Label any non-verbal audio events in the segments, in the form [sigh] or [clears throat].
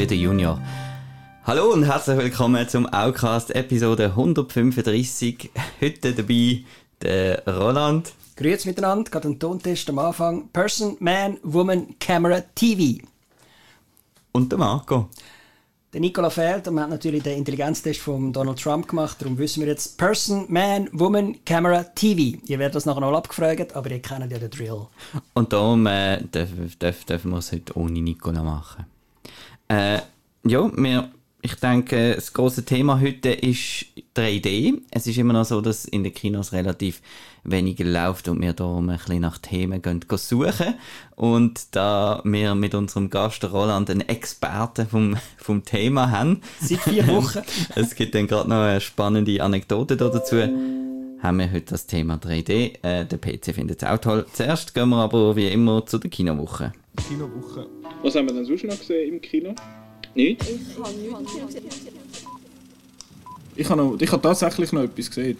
wieder Junior. Hallo und herzlich willkommen zum Outcast Episode 135. Heute dabei der Roland. Grüezi miteinander, gerade ein Tontest am Anfang. Person, Man, Woman, Camera, TV. Und der Marco. Der Nicola fehlt und man hat natürlich den Intelligenztest von Donald Trump gemacht. Darum wissen wir jetzt Person, Man, Woman, Camera, TV. Ihr werdet das nachher noch abgefragt, aber ihr kennt ja den Drill. Und darum äh, dürfen, dürfen, dürfen wir es heute ohne Nicola machen. Äh, ja, wir, ich denke, das große Thema heute ist 3D. Es ist immer noch so, dass in den Kinos relativ weniger läuft und wir darum ein bisschen nach Themen gehen, gehen suchen. Und da wir mit unserem Gast Roland einen Experten vom, vom Thema haben. Seit vier Wochen. [laughs] es gibt dann gerade noch eine spannende Anekdote dazu. Haben wir heute das Thema 3D. Äh, der PC findet es auch toll. Zuerst gehen wir aber wie immer zu der Kinowoche. Kinowoche. Was haben wir denn sonst noch gesehen im Kino? Nicht? Ich habe, noch, ich habe tatsächlich noch etwas gesehen.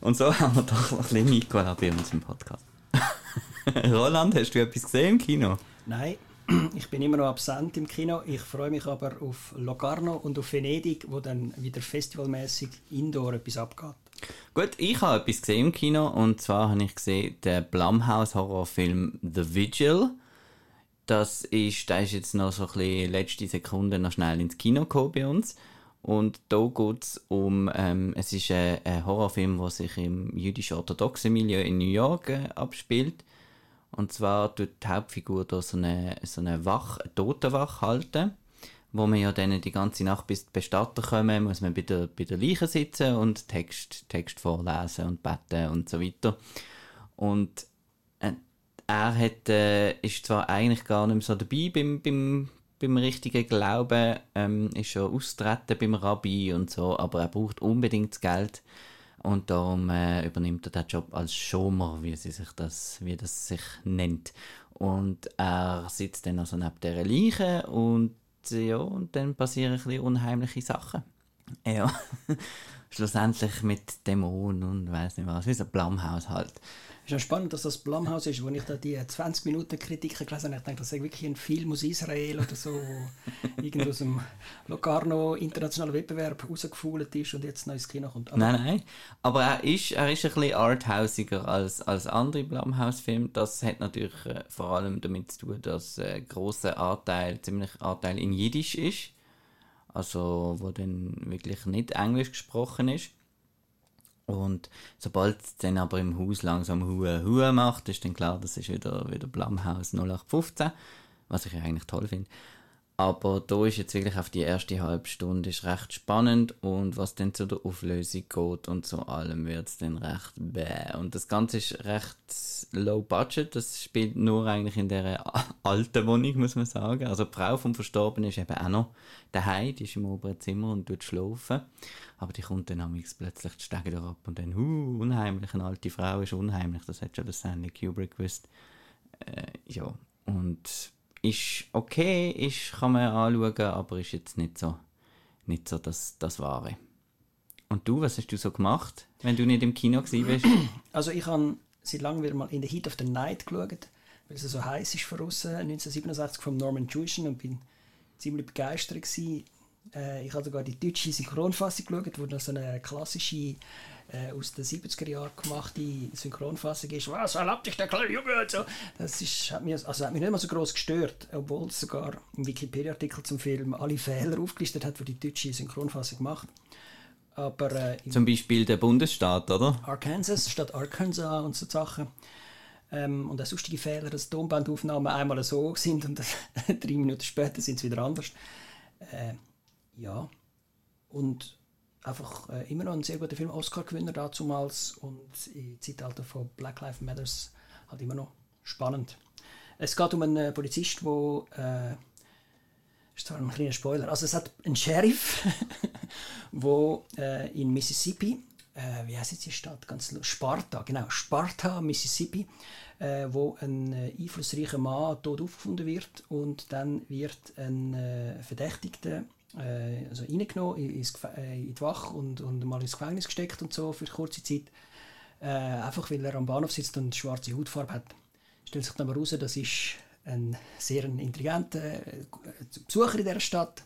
Und so [laughs] haben wir doch ein bisschen Nicola bei uns im Podcast. [laughs] Roland, hast du etwas gesehen im Kino? Nein, [clears throat] ich bin immer noch absent im Kino. Ich freue mich aber auf Locarno und auf Venedig, wo dann wieder festivalmäßig indoor etwas abgeht. Gut, ich habe etwas gesehen im Kino und zwar habe ich gesehen den Blumhouse-Horrorfilm The Vigil. Das ist, der ist jetzt noch so ein bisschen letzte Sekunde noch schnell ins Kino gekommen bei uns. Und da geht es um, ähm, es ist ein, ein, Horrorfilm, der sich im jüdisch-orthodoxen Milieu in New York äh, abspielt. Und zwar tut die Hauptfigur da so eine, so eine Wach, eine Totenwach halten, wo man ja dann die ganze Nacht bis die Bestatter kommen, muss man bei der, bei der Leiche sitzen und Text, Text vorlesen und beten und so weiter. Und äh, er hat, äh, ist zwar eigentlich gar nicht mehr so dabei beim, beim beim richtigen Glauben, ähm, ist schon austreten beim Rabbi und so, aber er braucht unbedingt das Geld und darum äh, übernimmt er den Job als Schomer, wie sie sich das, wie das sich nennt. Und er sitzt dann also neben dieser Leiche und ja, und dann passieren ein bisschen unheimliche Sachen. Ja, [laughs] schlussendlich mit Dämonen und weiß nicht was, wie so ein Blumhaus halt. Es ist ja spannend, dass das Blumhaus ist, wo ich da die 20 Minuten Kritiken gelesen habe. Ich denke, das ist wirklich ein Film aus Israel oder so, [laughs] irgendwo aus dem Locarno internationalen Wettbewerb rausgefuhlt ist und jetzt ins Kino kommt. Aber nein, nein. Aber er ist, er ist ein bisschen arthausiger als, als andere Blumhouse-Filme. Das hat natürlich äh, vor allem damit zu tun, dass ein äh, großer Anteil, ziemlich Anteil in Jiddisch ist. Also, wo dann wirklich nicht Englisch gesprochen ist. Und sobald es dann aber im Haus langsam Huhe Huhe macht, ist dann klar, das ist wieder, wieder Blumhaus 0815, was ich eigentlich toll finde. Aber da ist jetzt wirklich auf die erste halbe Stunde ist recht spannend und was dann zu der Auflösung geht und zu allem wird es dann recht bäh. Und das Ganze ist recht low budget, das spielt nur eigentlich in der [laughs] alten Wohnung, muss man sagen. Also die Frau vom Verstorbenen ist eben auch noch daheim, die ist im oberen Zimmer und tut schlafen. Aber die kommt dann plötzlich die Stege ab und dann, uh, unheimlich, eine alte Frau ist unheimlich, das hat schon der Stanley Kubrick gewusst. Äh, ja, und ist okay, ist, kann man anschauen, aber ist jetzt nicht so, nicht so das, das Wahre. Und du, was hast du so gemacht, wenn du nicht im Kino warst? [clears throat] Also ich habe seit langem wieder mal in the Heat of the Night geschaut, weil es so heiß ist von außen, 1967 von Norman Jewison und bin ziemlich begeistert gewesen. Äh, ich habe sogar die deutsche Synchronfassung geschaut, wo noch so eine klassische äh, aus den 70er Jahren gemachte Synchronfassung ist, was erlaubt dich der kleine Junge und so. Das ist, hat, mich, also hat mich nicht mal so groß gestört, obwohl es sogar im Wikipedia-Artikel zum Film alle Fehler aufgelistet hat, die die deutsche Synchronfassung macht. Aber, äh, zum Beispiel der Bundesstaat, oder? Arkansas statt Arkansas und so Sachen. Ähm, und auch sonstige Fehler, dass Tonbandaufnahmen einmal so sind und [laughs] drei Minuten später sind sie wieder anders. Äh, ja. Und einfach äh, immer noch ein sehr guter Film, Oscar-Gewinner damals und im Zeitalter von Black Lives Matter halt immer noch spannend. Es geht um einen äh, Polizist, der äh, ist zwar ein kleiner Spoiler, also es hat einen Sheriff, [laughs] wo äh, in Mississippi, äh, wie heißt jetzt die Stadt, ganz Sparta, genau, Sparta, Mississippi, äh, wo ein äh, einflussreicher Mann tot aufgefunden wird und dann wird ein äh, Verdächtigter äh, also reingenommen ins, äh, in die Wache und, und mal ins Gefängnis gesteckt und so für kurze Zeit. Äh, einfach weil er am Bahnhof sitzt und schwarze Hautfarbe hat. Stellt sich dann mal raus, das ist ein sehr intelligenter äh, Besucher in dieser Stadt,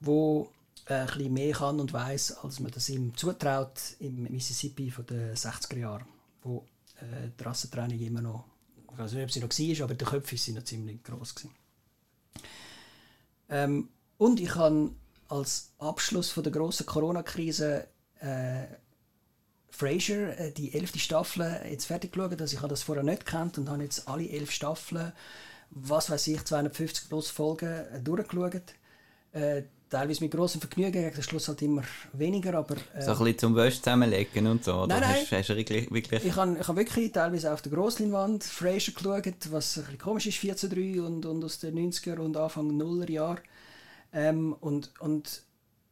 wo äh, ein mehr kann und weiß, als man das ihm zutraut im Mississippi von den 60er Jahren, wo äh, die Rassentrennung immer noch, ich weiß nicht, ob sie noch war, aber die Köpfe sind noch ziemlich groß ähm, und ich habe als Abschluss von der großen Corona-Krise äh, Frasier, äh, die elfte Staffel, jetzt fertig geschaut. Also ich habe das vorher nicht gekannt und habe jetzt alle elf Staffeln, was weiß ich, 250 plus Folgen äh, durchgeschaut. Äh, teilweise mit großem Vergnügen, gegen den Schluss halt immer weniger, aber... Äh, so ein bisschen zum Wäsche zusammenlegen und so, oder? Nein, nein. Hast, hast du wirklich, wirklich... Ich habe ich hab wirklich teilweise auf der Grossleinwand Frasier geschaut, was ein bisschen komisch ist, 4 zu 3 und, und aus den 90er und Anfang 0er Jahren. Ähm, und, und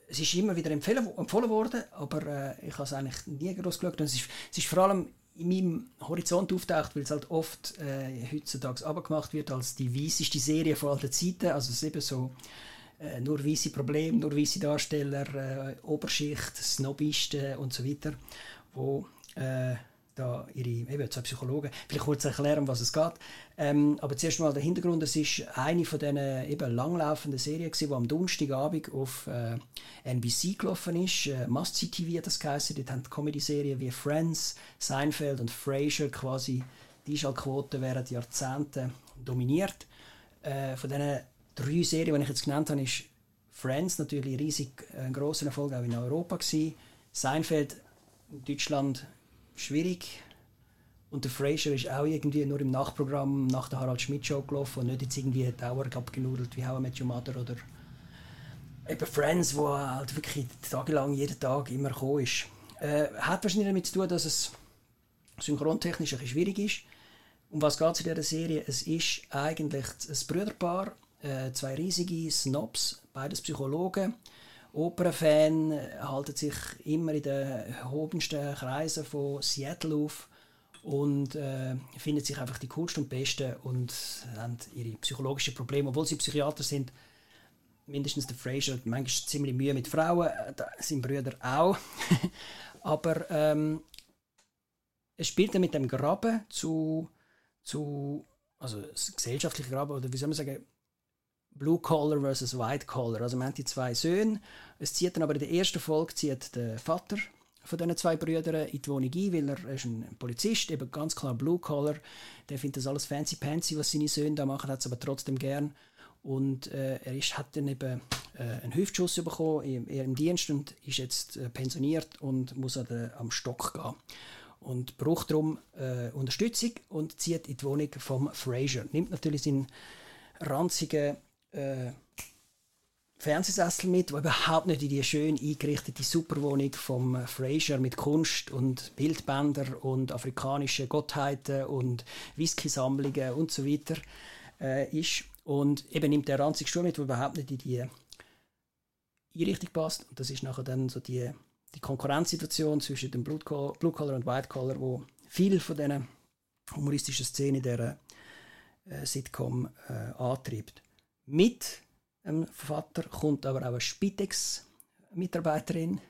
es ist immer wieder empfohlen, worden, aber äh, ich habe es eigentlich nie groß geschaut. Und es ist, es ist vor allem in meinem Horizont auftaucht, weil es halt oft äh, heutzutage abgemacht wird als die weisseste Serie von allen Zeiten. Also es ist eben so äh, nur weisse Probleme, nur weisse Darsteller, äh, Oberschicht, Snobisten und so weiter, wo äh, da ihre eben zwei Psychologen. Vielleicht kurz erklären, um was es geht. Ähm, aber zuerst mal der Hintergrund: Es ist eine von diesen eben langlaufenden Serien, die am Donnerstagabend auf äh, NBC gelaufen ist. Äh, Must See TV hat das geheißen. Dort haben Comedy-Serien wie Friends, Seinfeld und Frasier quasi die Einschaltquote während Jahrzehnten dominiert. Äh, von diesen drei Serien, die ich jetzt genannt habe, ist Friends natürlich riesig ein grosser Erfolg auch in Europa gewesen. Seinfeld in Deutschland schwierig. Und der Fraser ist auch irgendwie nur im Nachprogramm nach der Harald Schmidt Show gelaufen und nicht jetzt irgendwie Dauer abgenudelt wie How I Met Your Mother oder eben Friends, wo halt wirklich tagelang jeden Tag immer gekommen ist. Äh, hat wahrscheinlich damit zu tun, dass es synchrontechnisch ein bisschen schwierig ist. Um was geht es in dieser Serie? Es ist eigentlich ein Brüderpaar, äh, zwei riesige Snobs, beides Psychologen, Opernfan, halten sich immer in den obensten Kreisen von Seattle auf und äh, finden sich einfach die coolsten und besten und haben ihre psychologischen Probleme, obwohl sie Psychiater sind. Mindestens der Fraser hat manchmal ziemlich Mühe mit Frauen, äh, sein Brüder auch. [laughs] Aber ähm, es spielt dann mit dem Graben zu, zu also gesellschaftlichen Graben, oder wie soll man sagen, Blue Collar versus White Collar. Also man hat die zwei Söhne. Es zieht dann aber in der ersten Folge zieht der Vater von diesen zwei Brüdern in die Wohnung ein, weil er, ist ein Polizist, eben ganz klar Blue Collar. Der findet das alles fancy pansy, was seine Söhne da machen, hat es aber trotzdem gern. Und äh, er ist, hat dann eben äh, einen Hüftschuss bekommen im, im Dienst und ist jetzt äh, pensioniert und muss an am Stock gehen. Und braucht darum äh, Unterstützung und zieht in die Wohnung vom Fraser. Nimmt natürlich seinen ranzigen äh, Fernsehsessel mit, der überhaupt nicht in die schön eingerichtete Superwohnung vom äh, Fraser mit Kunst und Bildbänder und afrikanische Gottheiten und Whisky-Sammlungen und so weiter äh, ist. Und eben nimmt der ranzige Stuhl mit, der überhaupt nicht in die Einrichtung passt. Und das ist nachher dann so die, die Konkurrenzsituation zwischen dem Blue Collar und White Collar, wo viel von diesen humoristischen Szenen der äh, Sitcom äh, antreibt. Mit dem Vater kommt aber auch eine Spitex-Mitarbeiterin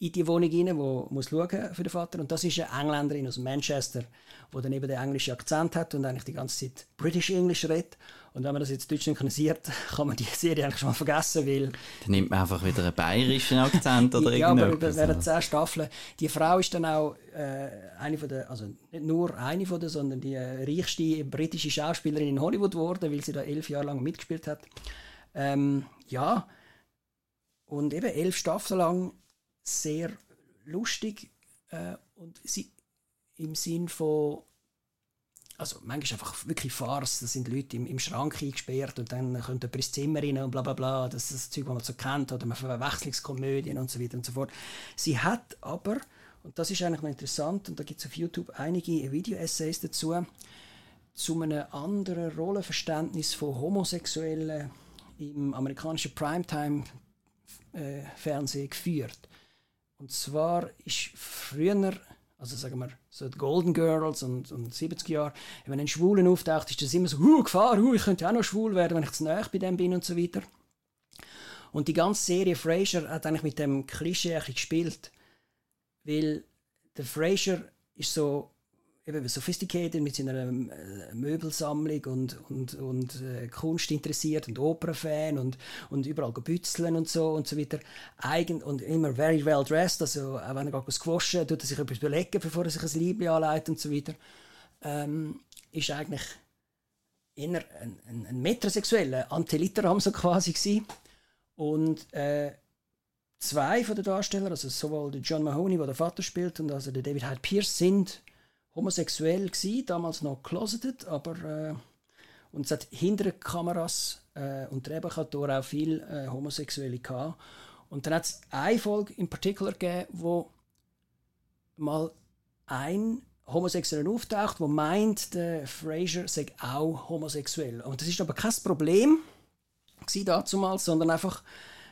in die Wohnung rein, die muss schauen für den Vater. Und das ist eine Engländerin aus Manchester, die dann eben den englischen Akzent hat und eigentlich die ganze Zeit British English redet. Und wenn man das jetzt deutsch synchronisiert, [laughs] kann man die Serie eigentlich schon mal vergessen, weil... Dann nimmt man einfach wieder einen bayerischen Akzent oder ja, irgendetwas. Ja, aber während zehn Staffeln. Die Frau ist dann auch äh, eine von der, also nicht nur eine von der, sondern die äh, reichste britische Schauspielerin in Hollywood geworden, weil sie da elf Jahre lang mitgespielt hat. Ähm, ja, und eben elf Staffeln lang sehr lustig äh, und sie im Sinn von also manchmal einfach wirklich Farce, da sind Leute im, im Schrank eingesperrt und dann kommt jemand ins Zimmer rein und bla bla bla, das ist das Zeug, was man so kennt, oder man Verwechslungskomödien und so weiter und so fort. Sie hat aber, und das ist eigentlich noch interessant, und da gibt es auf YouTube einige Video-Essays dazu, zu einem anderen Rollenverständnis von Homosexuellen im amerikanischen Primetime-Fernsehen äh, geführt. Und zwar ist früher, also sagen wir, so die Golden Girls und, und 70 Jahre, wenn ein Schwulen auftaucht, ist das immer so, huh, Gefahr, huh, ich könnte auch noch schwul werden, wenn ich zu nahe bei dem bin und so weiter. Und die ganze Serie Frasier hat eigentlich mit dem Klischee ein gespielt, weil der Frasier ist so eben sophisticated mit seiner ähm, Möbelsammlung und, und, und äh, Kunst interessiert und Opernfan und, und überall gebützeln und so und so weiter. Eigen und immer very well dressed, also auch wenn er gerade gewaschen tut er sich etwas überlegen, bevor er sich ein Liebling anlegt und so weiter. Ähm, ist eigentlich eher ein, ein, ein metrosexueller Antiliteram so quasi gewesen. Und äh, zwei von den Darstellern, also sowohl der John Mahoney, der der Vater spielt, und also der David Hyde Pierce, sind homosexuell gewesen, damals noch closeted, aber äh, und es hat hinter Kameras äh, und Drehbuchautor auch viel äh, Homosexuelle gehabt. Und dann hat es eine Folge in particular gegeben, wo mal ein Homosexueller auftaucht, wo meint, der Fraser sei auch homosexuell. Und das ist aber kein Problem damals, sondern einfach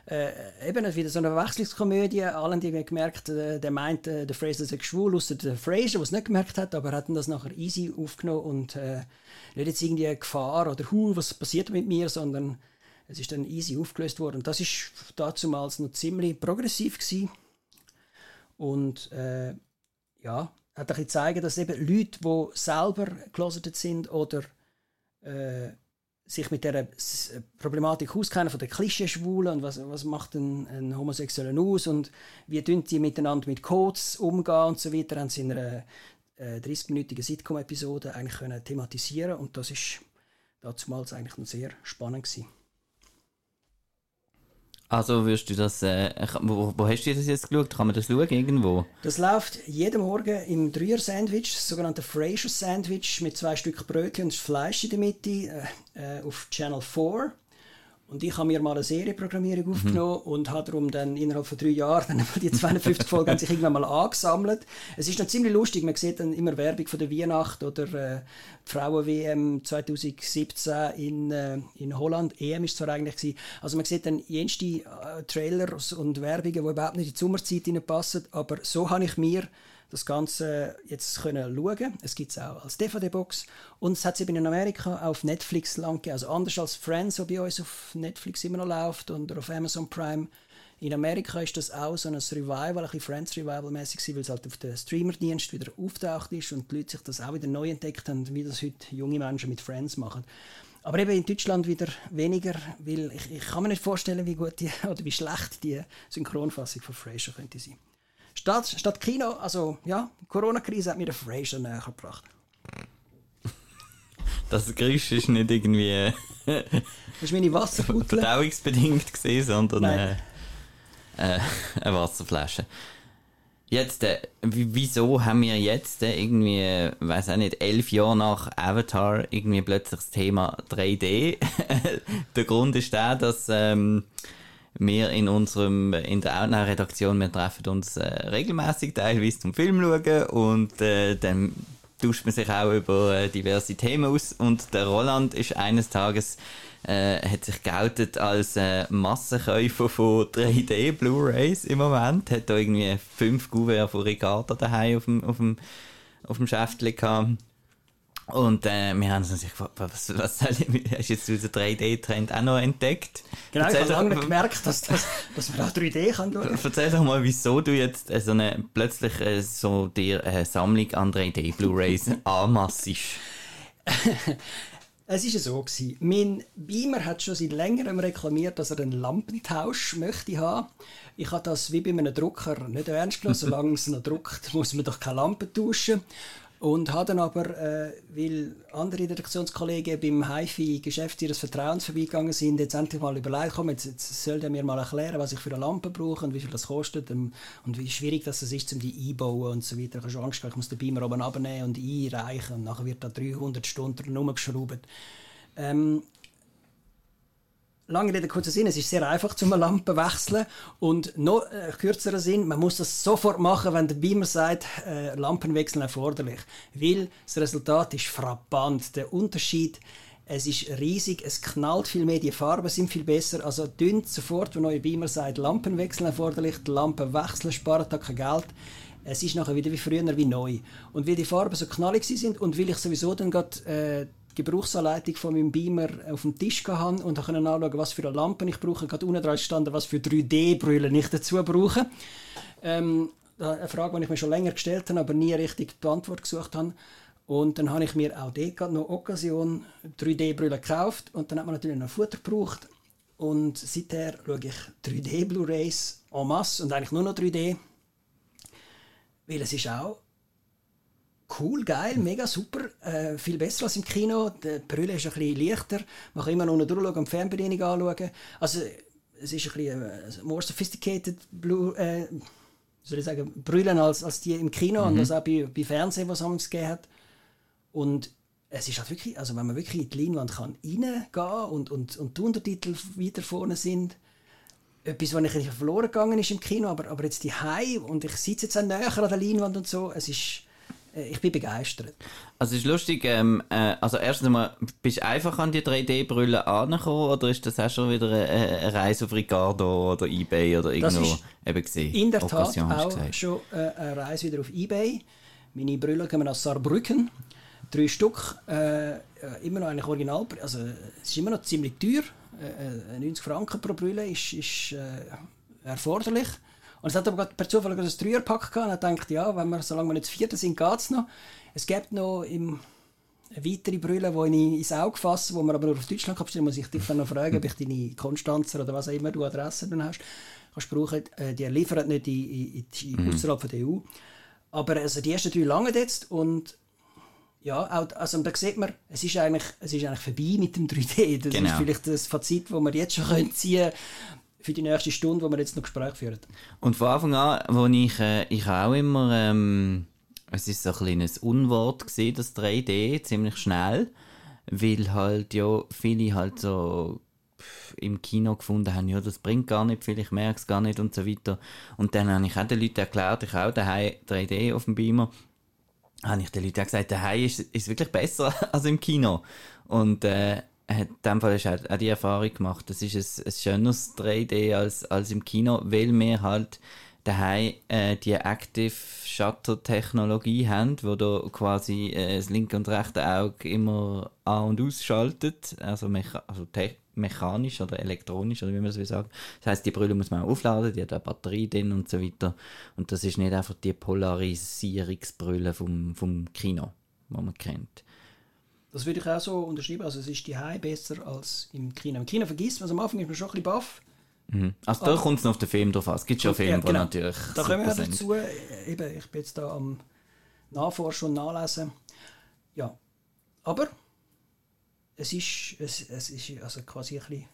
äh, eben wieder so eine Wechselkomödie. Allen, die gemerkt, äh, der meint, äh, der Fraser sei schwul, außer der Fraser, der es nicht gemerkt hat, aber hat das nachher easy aufgenommen und äh, nicht jetzt irgendwie eine Gefahr oder hu, was passiert mit mir, sondern es ist dann easy aufgelöst worden. Das ist damals noch ziemlich progressiv gewesen. Und äh, ja, hat ein bisschen zeigen, dass eben Leute, die selber closeted sind oder äh, sich mit der Problematik auskennen von den Klischee-Schwulen und was, was macht ein, ein Homosexuellen aus und wie tun die miteinander mit Codes umgehen und so weiter, haben sie in einer äh, 30-minütigen Sitcom-Episode eigentlich können thematisieren und das ist damals eigentlich noch sehr spannend gewesen. Also wirst du das, äh, wo, wo, hast du das jetzt geschaut? Kann man das schauen irgendwo? Das läuft jeden Morgen im Dreier-Sandwich, das sogenannte Fraser-Sandwich mit zwei Stück Brötchen und Fleisch in der Mitte äh, äh auf Channel 4. Und ich habe mir mal eine Serienprogrammierung mhm. aufgenommen und habe darum dann innerhalb von drei Jahren [laughs] dann die 52 Folgen haben sich irgendwann mal angesammelt. Es ist dann ziemlich lustig, man sieht dann immer Werbung von der Weihnacht oder äh, Frauen-WM 2017 in, äh, in Holland. EM ist zwar eigentlich gewesen. Also man sieht dann jenste äh, Trailers und Werbungen, die überhaupt nicht in die Sommerzeit passen, aber so habe ich mir das Ganze jetzt können schauen. Es gibt es auch als DVD-Box und es hat es eben in Amerika auf Netflix lang gegeben. Also anders als Friends, wo bei uns auf Netflix immer noch läuft oder auf Amazon Prime. In Amerika ist das auch so ein Revival, ein bisschen Friends Revival-mäßig, weil es halt auf dem Streamer-Dienst wieder auftaucht ist und die Leute sich das auch wieder neu entdeckt haben, wie das heute junge Menschen mit Friends machen. Aber eben in Deutschland wieder weniger, weil ich, ich kann mir nicht vorstellen, wie gut die, [laughs] oder wie schlecht die Synchronfassung von Frasier könnte sein. Statt, statt Kino, also ja, die Corona-Krise hat mir den Fraser näher gebracht. Das Geräusch ist nicht irgendwie. das ist meine Wasserbutle. Verdauungsbedingt gesehen, sondern äh, äh, eine Wasserflasche. Jetzt, äh, wieso haben wir jetzt äh, irgendwie, äh, weiß auch nicht, elf Jahre nach Avatar irgendwie plötzlich das Thema 3D? [laughs] der Grund ist der, dass ähm, wir in unserem, in der Outnow-Redaktion, wir treffen uns äh, regelmäßig teilweise zum Film schauen und äh, dann tauscht man sich auch über äh, diverse Themen aus. Und der Roland ist eines Tages äh, hat sich geoutet als äh, Massenkäufer von 3D Blu-rays im Moment, hat da irgendwie fünf Gouverne von Ricardo daheim auf dem, auf dem, auf dem Schäftchen gehabt und äh, wir haben uns gefragt, was, was soll ich, [laughs] hast du jetzt diesen 3D-Trend auch noch entdeckt? Genau, Erzähl ich habe lange gemerkt, dass, dass, dass man auch 3D kann schauen. [laughs] Erzähl doch mal, wieso du jetzt äh, so eine, plötzlich äh, so dir eine Sammlung an 3D-Blu-Rays [laughs] anmassest. es war so. Gewesen. Mein Beamer hat schon seit längerem reklamiert, dass er einen Lampentausch möchte haben. Ich habe das wie bei einem Drucker nicht ernst genommen. Solange es noch druckt, muss man doch keine Lampe tauschen. Und habe dann aber, äh, weil andere Redaktionskollegen beim HiFi-Geschäft ihres Vertrauens vorbeigegangen sind, jetzt endlich mal überlegt, komm, jetzt, jetzt soll der mir mal erklären, was ich für eine Lampe brauche und wie viel das kostet und, wie schwierig das ist, um die einbauen und so weiter. Ich habe schon Angst, ich muss den Beamer oben abnehmen und einreichen und nachher wird da 300 Stunden rumgeschraubt. Ähm, lange Rede, kurzer Sinn, es ist sehr einfach zum Lampe wechseln und noch äh, kürzerer Sinn, man muss das sofort machen, wenn der Beamer sagt, äh, Lampenwechsel erforderlich, weil das Resultat ist frappant. Der Unterschied, es ist riesig, es knallt viel mehr, die Farben sind viel besser, also dünnt sofort, wenn euer Beamer sagt, Lampenwechsel erforderlich, die Lampe wechseln, spart da kein Geld. Es ist nachher wieder wie früher, wie neu. Und weil die Farben so knallig sind und weil ich sowieso dann gerade äh, Gebrauchsanleitung von meinem Beamer auf dem Tisch gehabt und konnte anschauen, was für eine Lampe ich brauche. Gerade unten dran stand, was für 3D-Brille ich dazu brauche. Ähm, eine Frage, die ich mir schon länger gestellt habe, aber nie richtig die Antwort gesucht habe. Und dann habe ich mir auch dort noch Occasion 3D-Brille gekauft und dann hat man natürlich noch Futter gebraucht. Und seither schaue ich 3D-Blu-Rays en masse und eigentlich nur noch 3D. Weil es ist auch cool, geil, mega super, äh, viel besser als im Kino. Die Brille ist ein bisschen leichter, man kann immer noch durchschauen und die Fernbedienung anschauen. Also es ist ein bisschen äh, more sophisticated Blue, äh, soll ich sagen, Brillen als, als die im Kino mhm. und das auch bei, bei Fernsehen, was es gegeben hat. Und es ist halt wirklich, also wenn man wirklich in die Leinwand kann reingehen und, und, und die Untertitel weiter vorne sind, etwas, was ich verloren gegangen ist im Kino, aber, aber jetzt die Hai und ich sitze jetzt auch näher an der Leinwand und so, es ist, ich bin begeistert. Also es ist lustig, ähm, äh, also erstens einmal, bist du einfach an die 3D-Brille angekommen oder ist das auch schon wieder eine, eine Reise auf Ricardo oder Ebay oder irgendwo eben gesehen? In der Tat auch gesagt. schon äh, eine Reise wieder auf Ebay. Meine Brille kommen aus Saarbrücken drei Stück, äh, immer noch eigentlich original, also es ist immer noch ziemlich teuer, äh, 90 äh, Franken pro Brille ist, ist äh, erforderlich. Und es hat aber per Zufall ein Dreierpack gehabt und ich dachte, ja, wenn wir, solange wir nicht zu vierten sind, geht es noch. Es gibt noch im, weitere Brille, die ich ins Auge fasse, die man aber nur auf Deutschland kann bestellen muss ich dich dann noch fragen, ob ich deine Konstanzer oder was auch immer du Adresse dann hast, kannst brauchen. Äh, die liefern nicht in, in, in, mhm. außerhalb der EU. Aber also die ersten drei langen jetzt und ja, auch, also da sieht man, es ist eigentlich, es ist eigentlich vorbei mit dem 3D. Das genau. ist vielleicht das Fazit, das wir jetzt schon können ziehen für die nächste Stunde, wo wir jetzt noch Gespräch führen. Und von Anfang an, wo ich, äh, ich auch immer, ähm, es ist so ein kleines Unwort gesehen, das 3D, ziemlich schnell, weil halt ja viele halt so im Kino gefunden haben, ja, das bringt gar nicht viel, ich merke es gar nicht und so weiter. Und dann habe ich auch den Leuten erklärt, ich auch daheim 3D auf dem Beamer habe ich den Leuten auch gesagt, daheim ist, ist wirklich besser [laughs] als im Kino. Und äh, in dem Fall hast auch die Erfahrung gemacht, das ist ein, ein schöneres 3D als, als im Kino, weil wir halt daheim äh, die Active Shutter Technologie haben, wo du quasi äh, das linke und rechte Auge immer an- und ausschaltet, also, also mechanisch oder elektronisch oder wie man das will sagen. Das heißt, die Brille muss man aufladen, die hat eine Batterie drin und so weiter. Und das ist nicht einfach die Polarisierungsbrille vom, vom Kino, die man kennt. Das würde ich auch so unterschreiben. Also es ist die High besser als im Kino. Im Kino vergisst man, also am Anfang ist man schon ein bisschen baff. Mhm. Also da kommt es noch auf den Film drauf an. Es gibt schon Filme, ja, genau. die natürlich Da kommen wir dazu. Eben, ich bin jetzt da am Nachforschen und Nachlesen. Ja, aber es ist, es, es ist also quasi ein bisschen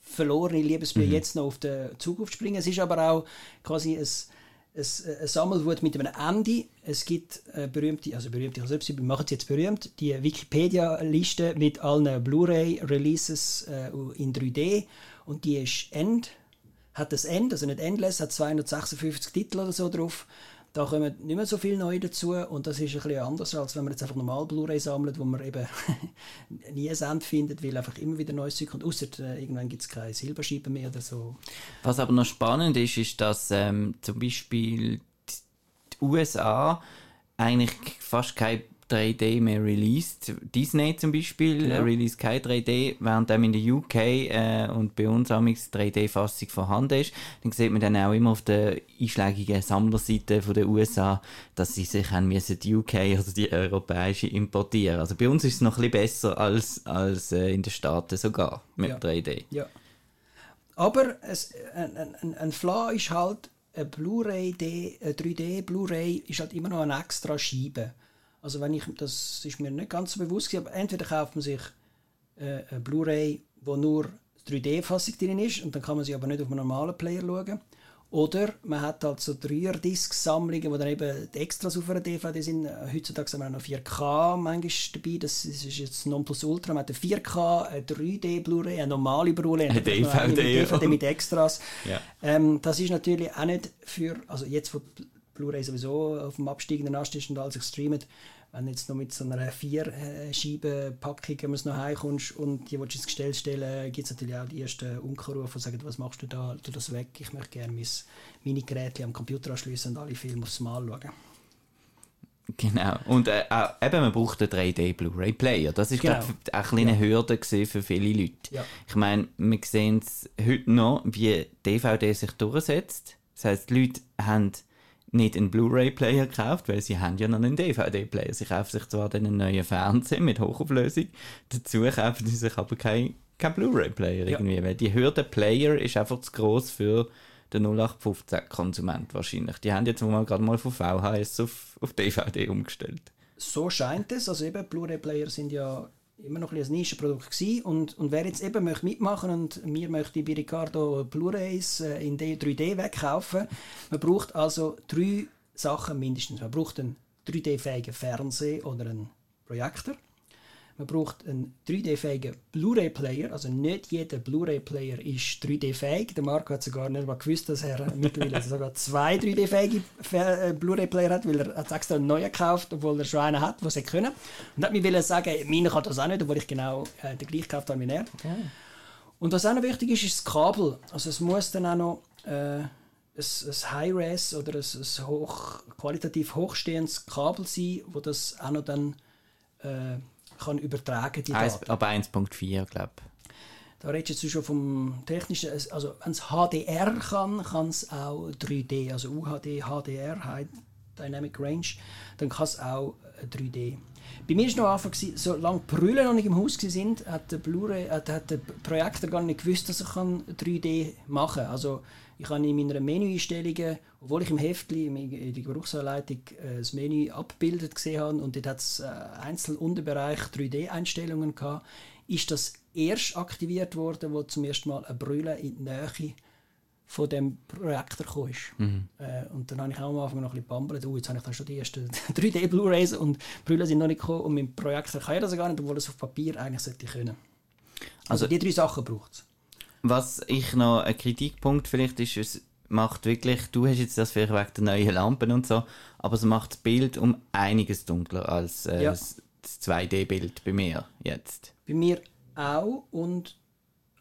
verlorene Liebesmühe, mhm. jetzt noch auf den Zukunft springen. Es ist aber auch quasi ein, ein, ein Sammelwort mit einem Ende. Es gibt äh, berühmte, also berühmte, also wir machen es jetzt berühmt, die Wikipedia-Liste mit allen Blu-ray-Releases äh, in 3D und die ist End, hat das End, also nicht Endless, hat 256 Titel oder so drauf da kommen nicht mehr so viel neu dazu und das ist ein anders, als wenn man jetzt einfach normal Blu-ray sammelt, wo man eben [laughs] nie ein Ende findet, weil einfach immer wieder neues kommt, außer äh, irgendwann gibt es keine Silberscheiben mehr oder so. Was aber noch spannend ist, ist, dass ähm, zum Beispiel die USA eigentlich fast keine 3D mehr released. Disney zum Beispiel ja. release kein 3D, während in der UK äh, und bei uns auch 3D-Fassung vorhanden ist. Dann sieht man dann auch immer auf der einschlägigen Sammlerseite der USA, dass sie sich haben müssen die UK, also die europäische, importieren. Also bei uns ist es noch ein bisschen besser als, als äh, in den Staaten sogar mit ja. 3D. Ja. Aber es, ein, ein, ein Flaw ist halt, ein Blu-ray, 3D Blu-ray ist halt immer noch eine extra Scheibe. Also wenn ich, das ist mir nicht ganz so bewusst, aber entweder kauft man sich äh, eine Blu-ray, wo nur 3D-Fassung drin ist und dann kann man sie aber nicht auf einem normalen Player schauen. Oder man hat halt so Dreier-Disc-Sammlungen, wo dann eben die Extras auf einer DVD sind. Heutzutage haben wir auch noch 4K manchmal dabei. Das ist jetzt Nonplusultra. Man hat eine 4K, eine 3D Blu-ray, eine normale Blu-ray, eine DVD, DVD mit Extras. Ja. Ähm, das ist natürlich auch nicht für, also jetzt, wo Blu-ray sowieso auf dem absteigenden Ast ist und alles streamt, wenn jetzt noch mit so einer vier scheiben packung wenn du noch heimkommst und die willst ins Gestell stellen, gibt es natürlich auch die ersten Unkenrufe, die sagen, was machst du da, tu das weg, ich möchte gerne mein, meine Geräte am Computer anschließen und alle Filme aufs Mal schauen. Genau. Und äh, eben, man braucht einen 3D Blu-ray Player. Das ist, genau. eine kleine ja. Hürde für viele Leute. Ja. Ich meine, wir sehen es heute noch, wie DVD sich durchsetzt. Das heißt, die Leute haben nicht einen Blu-ray-Player gekauft, weil sie haben ja noch einen DVD-Player. Sie kaufen sich zwar den neuen Fernseher mit Hochauflösung, dazu kaufen sie sich aber keinen kein Blu-ray-Player Ja. irgendwie, weil die Hürde Player ist einfach zu groß für den 0815-Konsument wahrscheinlich. Die haben jetzt mal gerade mal von VHS auf, auf DVD umgestellt. So scheint es. Also eben, Blu-ray-Player sind ja immer noch ein, bisschen ein Nischenprodukt gewesen. Und, und wer jetzt eben möchte mitmachen und mir möchte bei Ricardo Blu-rays äh, in D- 3D wegkaufen, man braucht also drei Sachen mindestens. Man braucht einen 3D-fähigen Fernseher oder einen Projektor. Man braucht einen 3D-fähigen Blu-ray-Player. Also nicht jeder Blu-ray-Player ist 3D-fähig. Der Marco hat sogar nicht mal gewusst, dass er mittlerweile sogar zwei 3D-fähige Fer- äh, Blu-ray-Player hat, weil er hat extra einen neuen gekauft, obwohl er schon einen hat, was er können. Und hat mir sagen, meiner kann das auch nicht, obwohl ich genau äh, den gleichen gekauft habe wie er. Und was auch noch wichtig ist, ist das Kabel. Also es muss dann auch noch äh, ein, ein High-Res oder ein, ein hoch, qualitativ hochstehendes Kabel sein, wo das auch noch dann äh, kann übertragen die Daten. aber 1.4, glaube Da redest du schon vom technischen, also wenn es HDR kann, kann es auch 3D, also UHD, HDR, High Dynamic Range, dann kann es auch äh, 3D. Bei mir war noch Anfang, solange die Brüllen noch nicht im Haus waren, hat der, hat, hat der Projektor gar nicht gewusst, dass ich kann 3D machen kann. Also ich habe in meiner Menüeinstellungen, obwohl ich im Heftli, in der Gebrauchsanleitung äh, das Menü abgebildet gesehen habe und dort hat es äh, einzelnen Unterbereich 3D-Einstellungen gehabt, ist das erst aktiviert worden, wo zum ersten Mal ein Brüllen in die Nähe von dem Projektor gekommen ist. Äh, und dann habe ich auch am Anfang noch ein bisschen bambelt, oh, jetzt habe ich dann schon die ersten [laughs] 3D Blu-Rays und Brüllen sind noch nicht gekommen und mein Projektor kann ja das gar nicht, obwohl es auf Papier eigentlich sollte können. Also, Also- die drei Sachen braucht es. Was ich noch ein Kritikpunkt vielleicht ist, es macht wirklich, du hast jetzt das vielleicht wegen der neuen Lampen und so, aber es macht das Bild um einiges dunkler als äh, Ja. das das 2D-Bild bei mir jetzt. Bei mir auch und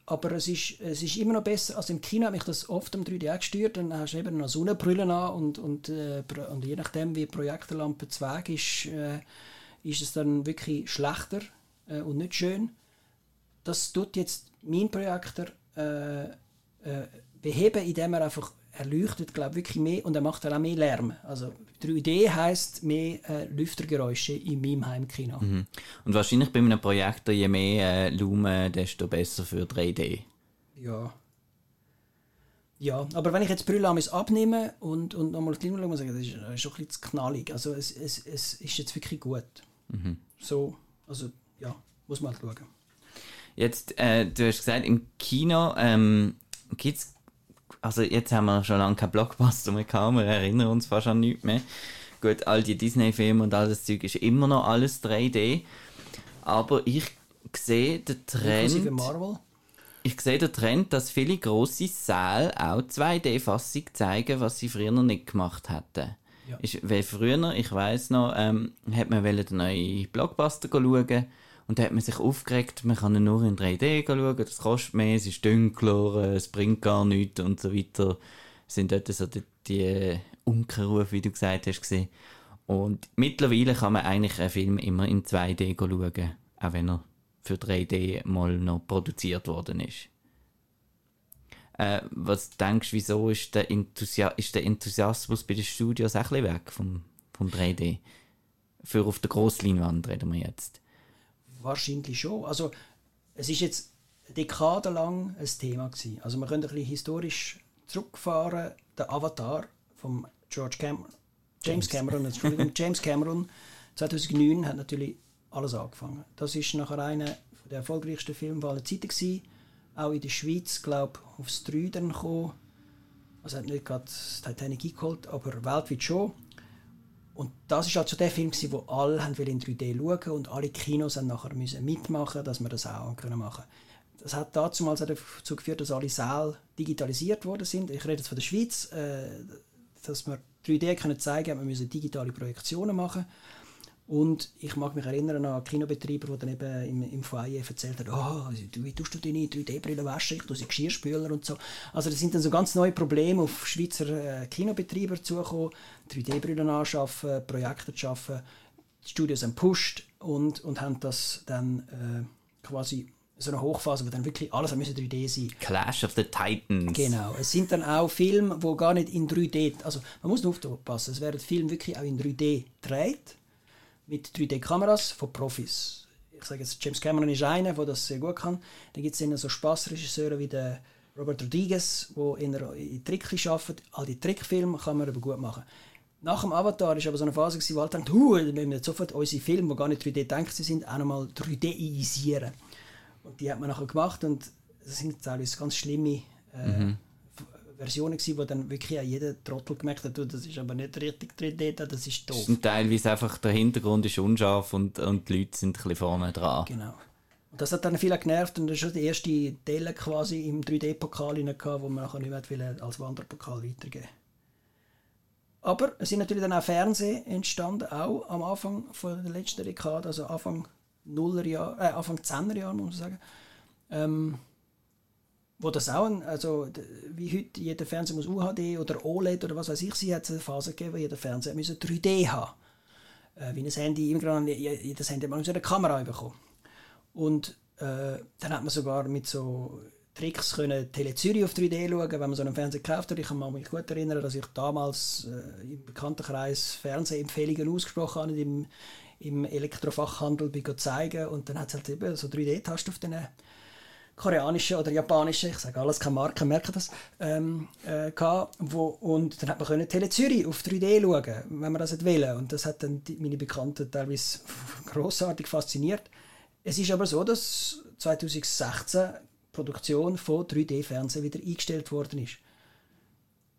aber es ist, es ist immer noch besser, also im Kino hat mich das oft am 3D auch gestört, dann hast du eben noch Sonnenbrillen an und, und, äh, und je nachdem wie die Projektorlampe zu Weg ist, äh, ist es dann wirklich schlechter äh, und nicht schön. Das tut jetzt mein Projektor äh, äh, beheben, indem er einfach erleuchtet, glaube wirklich mehr und er macht dann auch mehr Lärm. Also 3D heißt mehr äh, Lüftergeräusche in meinem Heimkino. Und wahrscheinlich bei einem Projektor, je mehr äh, Lumen, desto besser für 3D. Ja. Ja, aber wenn ich jetzt Brille amis abnehme und, und nochmal die Linie schaue, muss ich sagen, das ist, das ist schon ein bisschen zu knallig. Also es, es, es ist jetzt wirklich gut. So, also ja, muss man halt schauen. Jetzt, äh, du hast gesagt, im Kino ähm, gibt's also jetzt haben wir schon lange keinen Blockbuster mehr gehabt, wir erinnern uns fast an nichts mehr. Gut, all die Disney-Filme und all das Zeug ist immer noch alles 3D. Aber ich sehe den Trend, ich sehe den Trend, dass viele grosse Säle auch 2D-Fassung zeigen, was sie früher noch nicht gemacht hätten. Ja. Ist, weil früher, ich weiß noch, ähm, hat man den neuen Blockbuster schauen und da hat man sich aufgeregt, man kann ihn nur in 3D schauen, das kostet mehr, es ist dunkler, es bringt gar nichts und so weiter. Sind dort so die, die Unkenrufe, wie du gesagt hast, gesehen. Und mittlerweile kann man eigentlich einen Film immer in 2D schauen, auch wenn er für 3D mal noch produziert worden ist. Äh, was denkst du, wieso ist der, ist der Enthusiasmus bei den Studios auch ein bisschen weg vom, vom 3D? Für auf der Grossleinwand reden wir jetzt. Wahrscheinlich schon. Also es ist jetzt dekadenlang ein Thema gewesen. Also man könnte ein bisschen historisch zurückfahren. Der Avatar von George Cameron, James Cameron, Entschuldigung, [laughs] James Cameron 2009 hat natürlich alles angefangen. Das ist nachher einer der erfolgreichsten Filme aller Zeiten gewesen. Auch in der Schweiz, glaube ich, aufs 3 dann gekommen. Also hat nicht gerade das Titanic eingeholt, aber weltweit schon. Und das ist halt der Film, gewesen, wo alle in 3D schauen und alle Kinos haben nachher müssen mitmachen, dass wir das auch können machen. Das hat damals auch dazu geführt, dass alle Säle digitalisiert worden sind. Ich rede jetzt von der Schweiz, äh, dass wir 3D können zeigen, wir müssen digitale Projektionen machen. Und ich mag mich erinnern an Kinobetreiber, die dann eben im, im Foyer erzählt haben, oh, wie tust du deine 3D-Brille waschen? Ich tue sie Geschirrspüler und so. Also das sind dann so ganz neue Probleme auf Schweizer äh, Kinobetreiber zugekommen. 3D-Brillen anschaffen, Projekte zu schaffen. Die Studios haben gepusht und, und haben das dann äh, quasi so eine Hochphase, wo dann wirklich alles müssen 3D sein. Clash of the Titans. Genau. Es sind dann auch Filme, wo gar nicht in 3D, also man muss aufpassen, es werden Filme wirklich auch in 3D gedreht, mit 3D-Kameras von Profis. Ich sage jetzt, James Cameron ist einer, der das sehr gut kann. Dann gibt es so Spaßregisseure wie der Robert Rodriguez, der in, Trickli arbeitet. All die Trickfilme kann man aber gut machen. Nach dem Avatar war aber so eine Phase, wo alle dachten, wir müssen sofort unsere Filme, die gar nicht 3D gedacht sind, auch nochmal 3D-isieren. Und die hat man nachher gemacht und das sind teilweise ganz schlimme äh, mhm. Versionen gewesen, wo dann wirklich auch jeder Trottel gemerkt hat, das ist aber nicht richtig 3D, das ist doof. Und teilweise einfach der Hintergrund ist unscharf und, und die Leute sind ein bisschen vorne dran. Genau. Und das hat dann viele genervt und das ist schon die erste Delle quasi im 3D-Pokal wo man nachher nicht mehr als Wanderpokal weitergeben aber es sind natürlich dann auch Fernsehen entstanden, auch am Anfang von der letzten Dekade, also Anfang Nullerjahr, äh, Anfang 10er Jahre muss man sagen. Ähm, wo das auch, ein, also wie heute jeder Fernseher muss UHD oder OLED oder was weiß ich, sie hat eine Phase gegeben, wo jeder Fernseher 3D haben. Äh, wie ein Handy, immer jedes Handy hat eine Kamera bekommen. Und äh, dann hat man sogar mit so Tricks können Tele Zürich auf 3D schauen, wenn man so einen Fernseher gekauft hat. Ich kann mich gut erinnern, dass ich damals äh, im Bekanntenkreis Fernsehempfehlungen ausgesprochen habe im, im Elektrofachhandel bei zeigen und dann hat es halt eben so 3D-Tasten auf den koreanischen oder japanischen, ich sage alles, keine Marke, merken das, ähm, äh, gehabt, wo, und dann hat man können Tele Zürich auf 3D schauen, wenn man das will. Und das hat dann die, meine Bekannten teilweise [laughs] großartig fasziniert. Es ist aber so, dass 2016 Produktion von 3D-Fernsehen wieder eingestellt worden ist.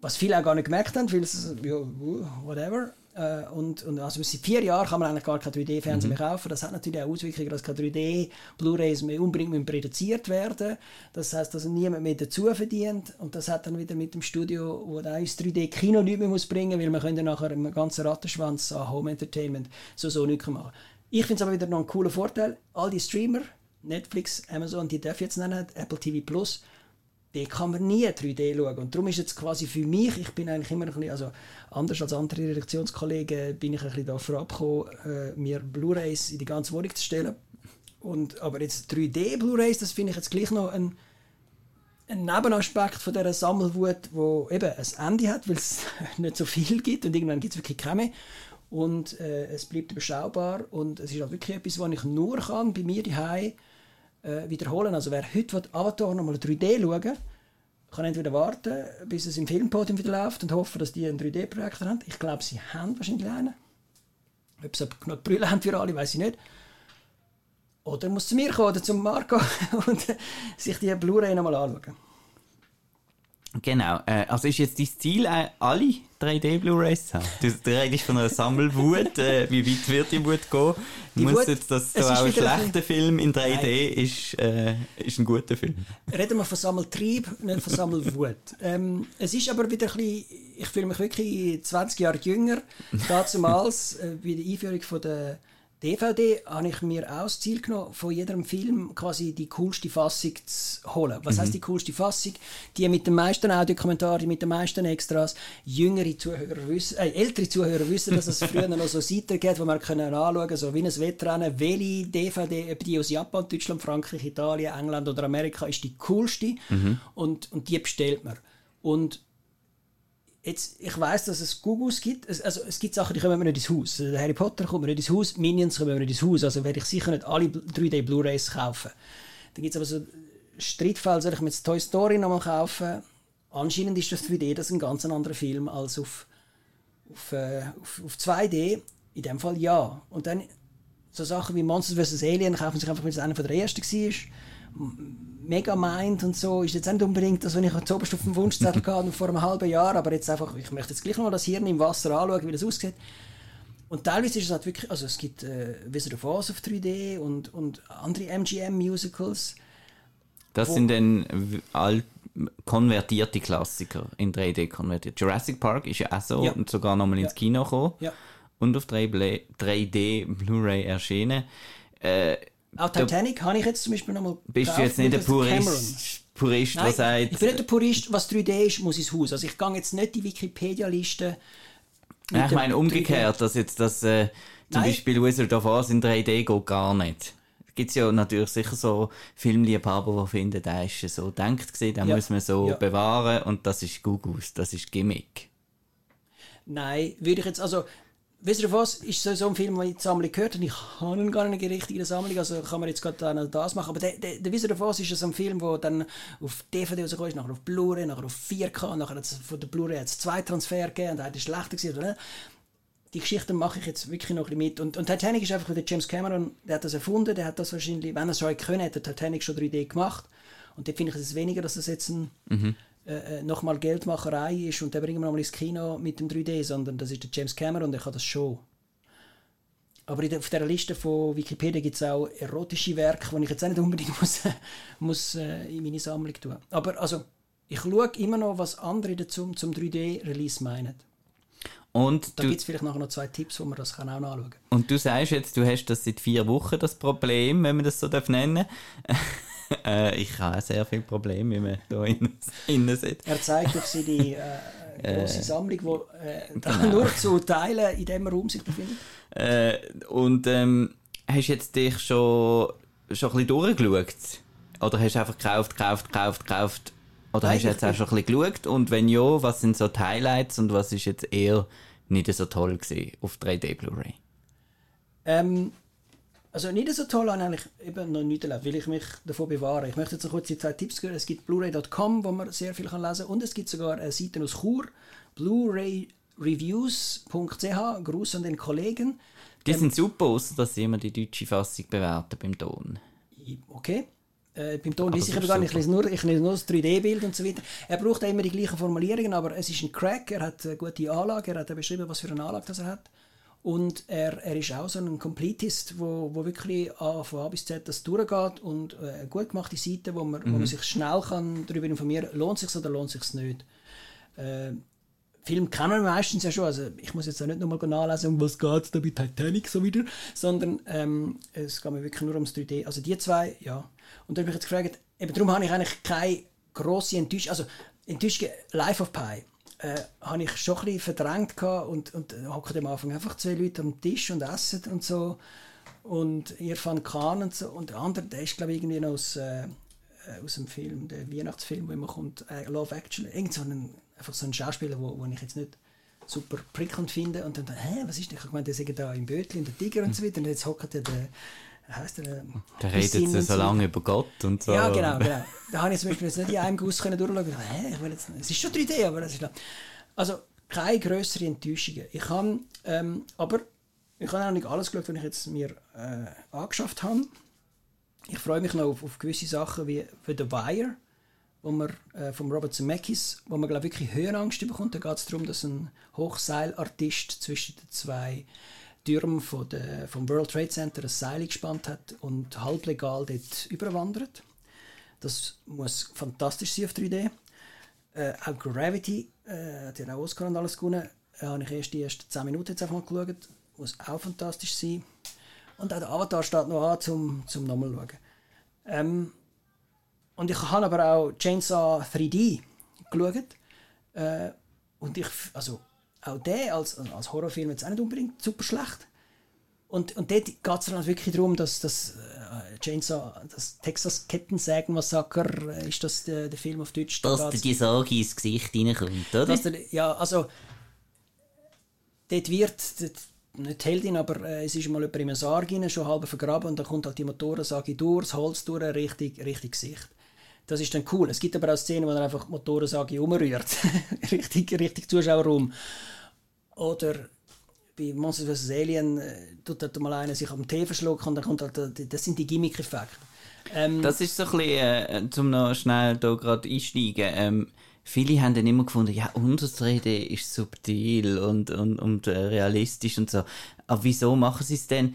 Was viele auch gar nicht gemerkt haben, weil es, ja, whatever. Äh, und, und also seit vier Jahren kann man eigentlich gar kein 3D-Fernsehen mhm. mehr kaufen. Das hat natürlich auch Auswirkungen, dass keine 3D-Blu-Rays mehr unbedingt produziert werden. Das heißt, dass niemand mehr dazu verdient. Und das hat dann wieder mit dem Studio, wo dann ins 3D-Kino nicht mehr muss bringen, weil man könnte nachher einen ganzen Rattenschwanz an Home Entertainment so so nicht machen. Ich finde es aber wieder noch einen coolen Vorteil. All die Streamer, Netflix, Amazon, die darf jetzt nennen, Apple TV Plus, die kann man nie 3D schauen. Und darum ist jetzt quasi für mich, ich bin eigentlich immer ein bisschen, also anders als andere Redaktionskollegen, bin ich ein bisschen davon abgekommen, äh, mir Blu-Rays in die ganze Wohnung zu stellen. Und, aber jetzt 3D Blu-Rays, das finde ich jetzt gleich noch ein, ein Nebenaspekt von dieser Sammelwut, wo eben ein Ende hat, weil es [laughs] nicht so viel gibt und irgendwann gibt es wirklich keine und äh, es bleibt überschaubar und es ist halt wirklich etwas, was ich nur kann bei mir daheim äh, wiederholen. Also wer heute Avatar nochmal 3D schauen kann entweder warten, bis es im Filmpodium wieder läuft und hoffen, dass die einen 3D-Projektor haben. Ich glaube, sie haben wahrscheinlich einen. Ob sie genug Brille haben für alle, weiß ich nicht. Oder muss zu mir kommen oder zum Marco [laughs] und sich die Blu-ray nochmal anschauen. Genau. Äh, also ist jetzt dein Ziel, äh, alle 3D-Blu-Rays zu haben? Du, redest von einer Sammelwut. Äh, wie weit wird die Wut gehen? Die Muss Wut, jetzt, dass so auch ein schlechter Film in 3D ist, äh, ist ein guter Film? Reden wir von Sammeltrieb, nicht von Sammelwut. [laughs] ähm, es ist aber wieder ein bisschen, ich fühle mich wirklich 20 Jahre jünger, damals äh, bei der Einführung von der DVD habe ich mir auch das Ziel genommen, von jedem Film quasi die coolste Fassung zu holen. Was mhm. heißt die coolste Fassung? Die mit den meisten Audiokommentaren, mit den meisten Extras. Jüngere Zuhörer wissen, äh, ältere Zuhörer wissen, dass es [laughs] früher noch so Seiten gibt, wo man können anschauen so wie ein Wettrennen, welche DVD, ob die aus Japan, Deutschland, Frankreich, Italien, England oder Amerika, ist die coolste. Mhm. Und, und die bestellt man. Und Jetzt, ich weiß, dass es Gugus gibt. Also, es gibt Sachen, die kommen nicht ins Haus. Der Harry Potter kommt nicht ins Haus, Minions kommen nicht ins Haus. Also werde ich sicher nicht alle 3D Blu-Rays kaufen. Dann gibt es aber so Streitfälle, soll ich mir jetzt Toy Story nochmal kaufen? Anscheinend ist das 3D das ein ganz anderer Film als auf, auf, äh, auf, auf 2D. In dem Fall ja. Und dann so Sachen wie Monsters vs. Alien kaufen sich einfach, weil es einer der ersten war mega meint und so, ist jetzt nicht unbedingt das, wenn ich zuoberst auf dem Wunschzettel gehe vor einem halben Jahr, aber jetzt einfach, ich möchte jetzt gleich noch das Hirn im Wasser anschauen, wie das aussieht. Und teilweise ist es halt wirklich, also es gibt äh, Wizard of Oz auf 3D und, und andere MGM-Musicals. Das sind dann alt konvertierte Klassiker in 3D konvertiert. Jurassic Park ist ja auch so ja. und sogar nochmal ins Kino gekommen ja. und auf 3D Blu-ray erschienen. Äh, auch Titanic habe ich jetzt zum Beispiel nochmal Bist du jetzt nicht der Purist, Purist Nein, der sagt... ich bin nicht der Purist, was 3D ist, muss ins Haus. Also ich gehe jetzt nicht die Wikipedia-Liste... Ja, ich meine umgekehrt, dass jetzt das... Äh, zum Nein. Beispiel Wizard of Oz in 3D geht gar nicht. gibt es ja natürlich sicher so Filmliebhaber, die finden, der ist so gedacht gewesen, den Ja. muss man so Ja. bewahren und das ist Gugus, das ist Gimmick. Nein, würde ich jetzt, also, wisst ihr was, ist so, ein Film, den ich die Sammlung gehört habe, ich habe gar nicht richtig in der Sammlung, also kann man jetzt gerade das machen, aber der, der, der wisst ihr was, ist so ein Film, der dann auf DVD rausgekommen ist, nachher auf Blu-ray, nachher auf 4K, nachher hat's von der Blu-ray hat es zwei Transfer gegeben und der eine ist schlechter gewesen? Die Geschichten mache ich jetzt wirklich noch ein mit. Und, und Titanic ist einfach, der James Cameron, der hat das erfunden, der hat das wahrscheinlich, wenn er es schon können, hätte Titanic schon 3D gemacht. Und dort finde ich es weniger, dass das jetzt ein, äh, äh, nochmal Geldmacherei ist und den bringen wir nochmal ins Kino mit dem 3D, sondern das ist der James Cameron und der kann das schon. Aber der, auf dieser Liste von Wikipedia gibt es auch erotische Werke, die ich jetzt auch nicht unbedingt [laughs] muss, muss äh, in meine Sammlung tun. Aber also, ich schaue immer noch, was andere dazu zum 3D-Release meinen. Und Da gibt es vielleicht nachher noch zwei Tipps, wo man das kann auch nachschauen kann. und du sagst jetzt, du hast das seit vier Wochen, das Problem, wenn man das so darf nennen [laughs] äh, Ich habe sehr viele Probleme, wie man da [laughs] innen innen sitzt. Er zeigt auf seine äh, [laughs] große Sammlung, die äh, genau. nur zu Teilen in diesem Raum sich befindet. Äh, und ähm, hast jetzt dich schon, schon ein bisschen durchgeschaut? Oder hast du einfach gekauft, gekauft, gekauft, gekauft? Oder Nein, hast du jetzt auch schon ein bisschen geschaut? Und wenn ja, was sind so die Highlights und was ist jetzt eher nicht so toll gewesen auf 3D Blu-ray? Ähm, also nicht so toll habe ich eigentlich eben noch nicht erlebt, weil ich mich davon bewahre. Ich möchte jetzt noch kurz die zwei Tipps geben. Es gibt blu-ray.com, wo man sehr viel kann lesen kann. Und es gibt sogar eine Seite aus Chur, blu-rayreviews.ch. Gruß an den Kollegen. Die sind super, außer dass sie immer die deutsche Fassung bewerten beim Ton. Okay. Äh, beim Ton lese ich aber gar nicht, ich lese nur, ich lese nur das 3D-Bild und so weiter. Er braucht auch immer die gleichen Formulierungen, aber es ist ein Crack, er hat eine gute Anlage, er hat beschrieben, was für eine Anlage das er hat. Und er, er ist auch so ein Completist, wo, wo wirklich A, von A bis Z das durchgeht und äh, eine gut gemachte Seite, wo man, wo man sich schnell kann darüber informieren kann, lohnt es sich oder lohnt es sich nicht. Äh, Film kennen wir meistens ja schon, also ich muss jetzt auch nicht nochmal nachlesen, um was geht es da bei Titanic so wieder, sondern ähm, es geht mir wirklich nur ums 3D. Also die zwei, ja. Und dann habe ich jetzt gefragt, eben darum habe ich eigentlich keine grosse Enttäuschung, also Enttäuschung, Life of Pi, äh, habe ich schon ein bisschen verdrängt gehabt und, und hocken am Anfang einfach zwei Leute am Tisch und essen und so. Und Irfan Khan und so. Und der andere, der ist glaube ich irgendwie noch aus, äh, aus dem Film, der Weihnachtsfilm, wo immer kommt, äh, Love Actually, irgend so ein, einfach so ein Schauspieler, wo, wo ich jetzt nicht super prickelnd finde. Und dann, hä, was ist denn, ich habe gemeint, der sei da im Bötli und der Tiger und so weiter. Und jetzt hockt der, der heißt der, äh, Da redet sie so lange über Gott und so. ja, genau, genau. Da habe ich zum Beispiel jetzt nicht in einem Guss können durchschauen können. Hä, ich will jetzt, es ist schon 3D, aber das ist klar. Also, keine grösseren Enttäuschungen. Ich habe, ähm, aber ich habe auch nicht alles geschaut, was ich jetzt mir äh, angeschafft habe. Ich freue mich noch auf, auf gewisse Sachen wie, wie The Wire, wo man, äh, von Robert Zemeckis, wo man glaube ich, wirklich Höhenangst bekommt. Da geht es darum, dass ein Hochseilartist zwischen den zwei Türmen von der, vom World Trade Center ein Seil gespannt hat und halblegal dort überwandert. Das muss fantastisch sein auf 3D. Äh, auch Gravity, äh, hat ja auch Oscar und alles gewonnen. Äh, habe ich erst die ersten 10 Minuten jetzt einfach mal geschaut. Muss auch fantastisch sein. Und auch der Avatar steht noch an, zum, zum nochmal schauen. Ähm, und ich habe aber auch Chainsaw 3D geschaut. Äh, und ich, also auch der als, als Horrorfilm jetzt auch nicht unbedingt super schlecht. Und, und dort geht es dann halt wirklich darum, dass das äh, Chainsaw, das Texas Kettensägen-Massaker, äh, ist das der, der Film auf Deutsch? Da Dass geht's- dir die Sorge ins Gesicht reinkommt, oder? dass der, ja, also dort wird dort, nicht Heldin, aber äh, es ist mal jemand in einen Sarg rein, schon halb vergraben und dann kommt halt die Motorsage durch, das Holz durch, richtig, richtig Gesicht. Das ist dann cool. Es gibt aber auch Szenen, wo er einfach die Motorsage umrührt. [laughs] richtig, richtig Zuschauerraum. Oder bei Monsters vs. Alien äh, tut halt mal einer sich am Tee verschlucken und dann kommt halt, äh, das sind die Gimmick-Effekte. Ähm, Das ist so ein bisschen, äh, zum noch schnell da gerade einsteigen. Ähm, viele haben dann immer gefunden, ja, unser 3D ist subtil und, und, und äh, realistisch und so. Aber wieso machen sie es denn?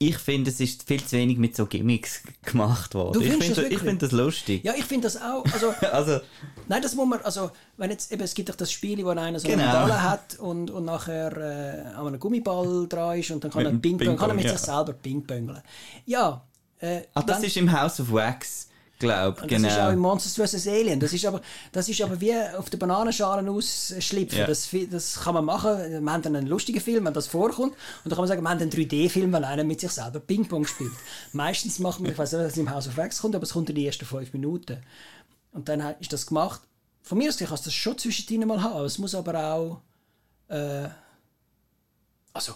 Ich finde, es ist viel zu wenig mit so Gimmicks gemacht worden. Du ich findest finde das find das lustig. ja, ich finde das auch. Also, [laughs] Also, Nein, das muss man, also, wenn jetzt, eben, es gibt doch das Spiel, wo einer so Genau. eine Medaille hat und, und nachher äh, an einem Gummiball dran ist und dann kann Mit er, dem Ping kann er mit Ping-Pong, sich ja. selber pingpöngeln. Ja, äh, ah, das dann- ist im House of Wax glaube Und genau. Das ist auch in Monsters vs. Alien. Das ist aber, das ist aber wie auf der Bananenschale ausschlüpfen. Ja. Das, das kann man machen. Wir haben dann einen lustigen Film, wenn das vorkommt. Und dann kann man sagen, wir haben einen 3D-Film, wenn einer mit sich selber Ping-Pong spielt. [laughs] Meistens machen wir, ich weiß nicht, was im House of Wax kommt, aber es kommt in die ersten fünf Minuten. Und dann ist das gemacht. Von mir aus kannst du das schon zwischendrin mal haben. Es muss aber auch. Äh, also,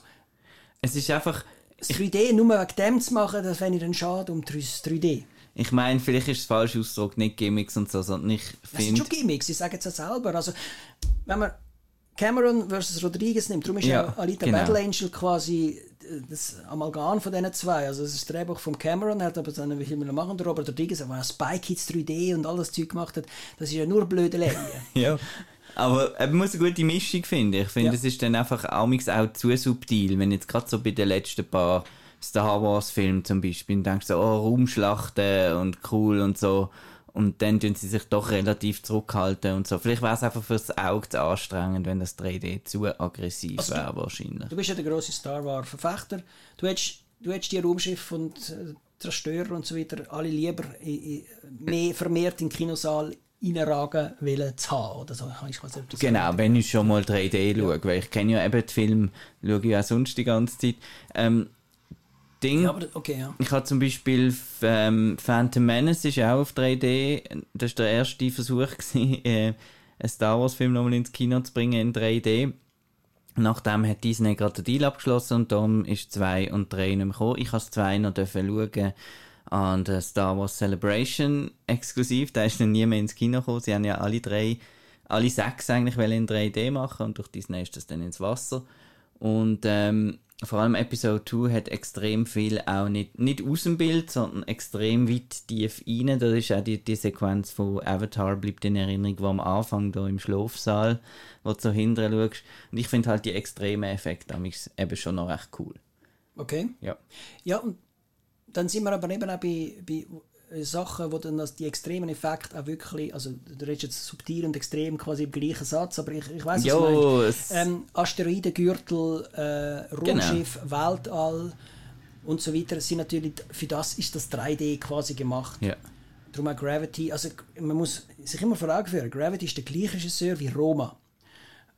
es ist einfach, das 3D nur wegen dem zu machen, das fände ich dann schade um das 3D. Ich meine, vielleicht ist es falsch ausgedrückt, nicht Gimmicks und so, sondern ich Das sind finde, schon Gimmicks, sie sagen es ja selber. Also, wenn man Cameron versus Rodriguez nimmt, darum ist Ja, Alita genau. Battle Angel quasi äh, das Amalgam von diesen zwei. Also es ist das Drehbuch von Cameron, er hat aber dann wie viel noch machen, der Robert Rodriguez, der auch Spy Kids 3D und all das Zeug gemacht hat, das ist ja nur blöde Leie. [laughs] ja. Aber man muss eine gute Mischung finden. Ich finde, Ja. es ist dann einfach amigs auch zu subtil, wenn jetzt gerade so bei den letzten paar Star Wars Filmen zum Beispiel, und denkst so, oh, Raumschlachten und cool und so. Und dann tun sie sich doch relativ zurückhalten und so. Vielleicht wäre es einfach fürs Auge zu anstrengend, wenn das 3D zu aggressiv Also wäre wahrscheinlich. Du bist ja der grosse Star Wars Verfechter. Du hättest, du hättest die Raumschiffe und äh, Zerstörer und so weiter alle lieber i- mehr vermehrt in den Kinosaal reinragen wollen zu haben. Oder so. Ich weiß nicht, Genau, wenn ich schon mal 3D schaue, weil ich kenne ja eben die Filme, schaue ich auch sonst die ganze Zeit. Ähm, Ding, Ja, aber okay, ja. ich habe zum Beispiel ähm, Phantom Menace ist auch auf 3D, das war der erste Versuch, [laughs] gewesen, äh, einen Star Wars Film nochmal ins Kino zu bringen in 3D. Nachdem hat Disney gerade den Deal abgeschlossen und darum ist 2 und 3 nicht mehr gekommen. Ich habe 2 noch dürfen schauen an der Star Wars Celebration exklusiv. Da ist dann nie mehr ins Kino gekommen. Sie haben ja alle drei, alle sechs eigentlich in 3D machen und durch Disney ist das dann ins Wasser. Und ähm, vor allem Episode 2 hat extrem viel auch nicht, nicht aus dem Bild, sondern extrem weit tief rein. Da ist auch die, die Sequenz von Avatar bleibt in Erinnerung, wo am Anfang da im Schlafsaal, wo du so hinten schaust. Und ich finde halt die extremen Effekte eben schon noch recht cool. Okay. Ja. Ja, und dann sind wir aber eben auch bei, bei Sachen, wo dann das, die extremen Effekte auch wirklich, also du redest jetzt subtil und extrem quasi im gleichen Satz, aber ich, ich weiß was du meinst. es- Ähm, Asteroidengürtel, äh, Raumschiff, Genau. Weltall und so weiter, sind natürlich, für das ist das 3D quasi gemacht. Ja. Darum auch Gravity, also man muss sich immer vor Augen führen, Gravity ist der gleiche Regisseur wie Roma.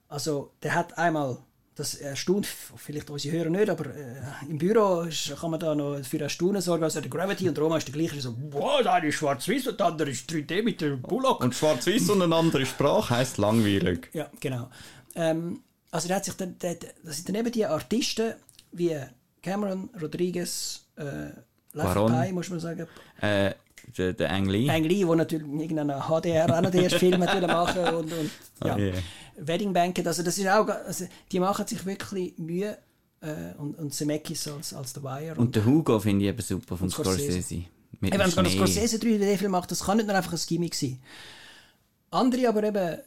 Also der hat einmal, das erstaunt vielleicht unsere Hörer nicht, aber äh, im Büro ist, kann man da noch für Erstaunen sorgen. Also der Gravity und Roma ist der gleiche. So, wow, der eine ist schwarz-weiß und der andere ist 3D mit dem Bullock. Und schwarz-weiß und eine andere Sprache heisst langweilig. [laughs] Ja, genau. Ähm, also der hat sich dann, der, das sind dann eben die Artisten wie Cameron, Rodriguez, äh. Pi, muss man sagen, Äh, der, der Ang Lee. Ang Lee, der natürlich irgendeinen HDR auch noch den ersten Film wollen machen und, und [laughs] ja. Oh je. Wedding Banquet, also das ist auch, also die machen sich wirklich Mühe äh, und, und Zemeckis als, als The Wire. Und der Hugo finde ich eben super von Und Scorsese. Scorsese. Mit Eben, wenn man das Schnee. Scorsese 3D-Film macht, das kann nicht nur einfach ein Gimmick sein. Andere aber eben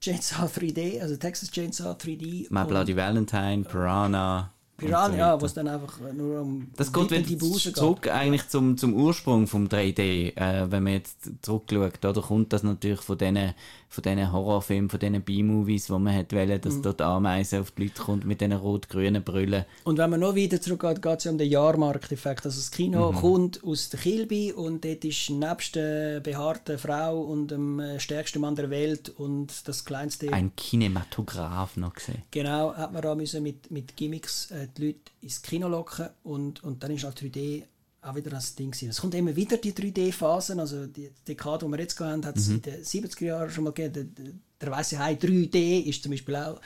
Chainsaw [laughs] 3D, also Texas Chainsaw 3D. My und Bloody Valentine, Piranha. Piranha, so wo es dann einfach nur um Das geht die wieder Busen geht. zurück eigentlich zum, zum Ursprung vom 3D. Äh, wenn man jetzt zurückschaut, oder kommt das natürlich von diesen von diesen Horrorfilmen, von diesen B-Movies, wo man hat wollen, Mhm. dass dort Ameisen auf die Leute kommt mit diesen rot-grünen Brüllen. Und wenn man noch weiter zurückgeht, geht es ja um den Jahrmarkteffekt. Also das Kino Mhm. kommt aus der Kilby und dort ist nebst der behaarten Frau und dem äh, stärksten Mann der Welt und das kleinste... Ein Kinematograph noch gesehen. Genau, hat man da müssen mit, mit Gimmicks äh, die Leute ins Kino locken und, und dann ist halt 3D auch wieder das Ding gewesen. Es kommt immer wieder die 3D-Phasen, also die Dekade, die wir jetzt haben, hat es Mhm. in den 70er Jahren schon mal gegeben. Der, der Weiße Hai 3D ist zum Beispiel auch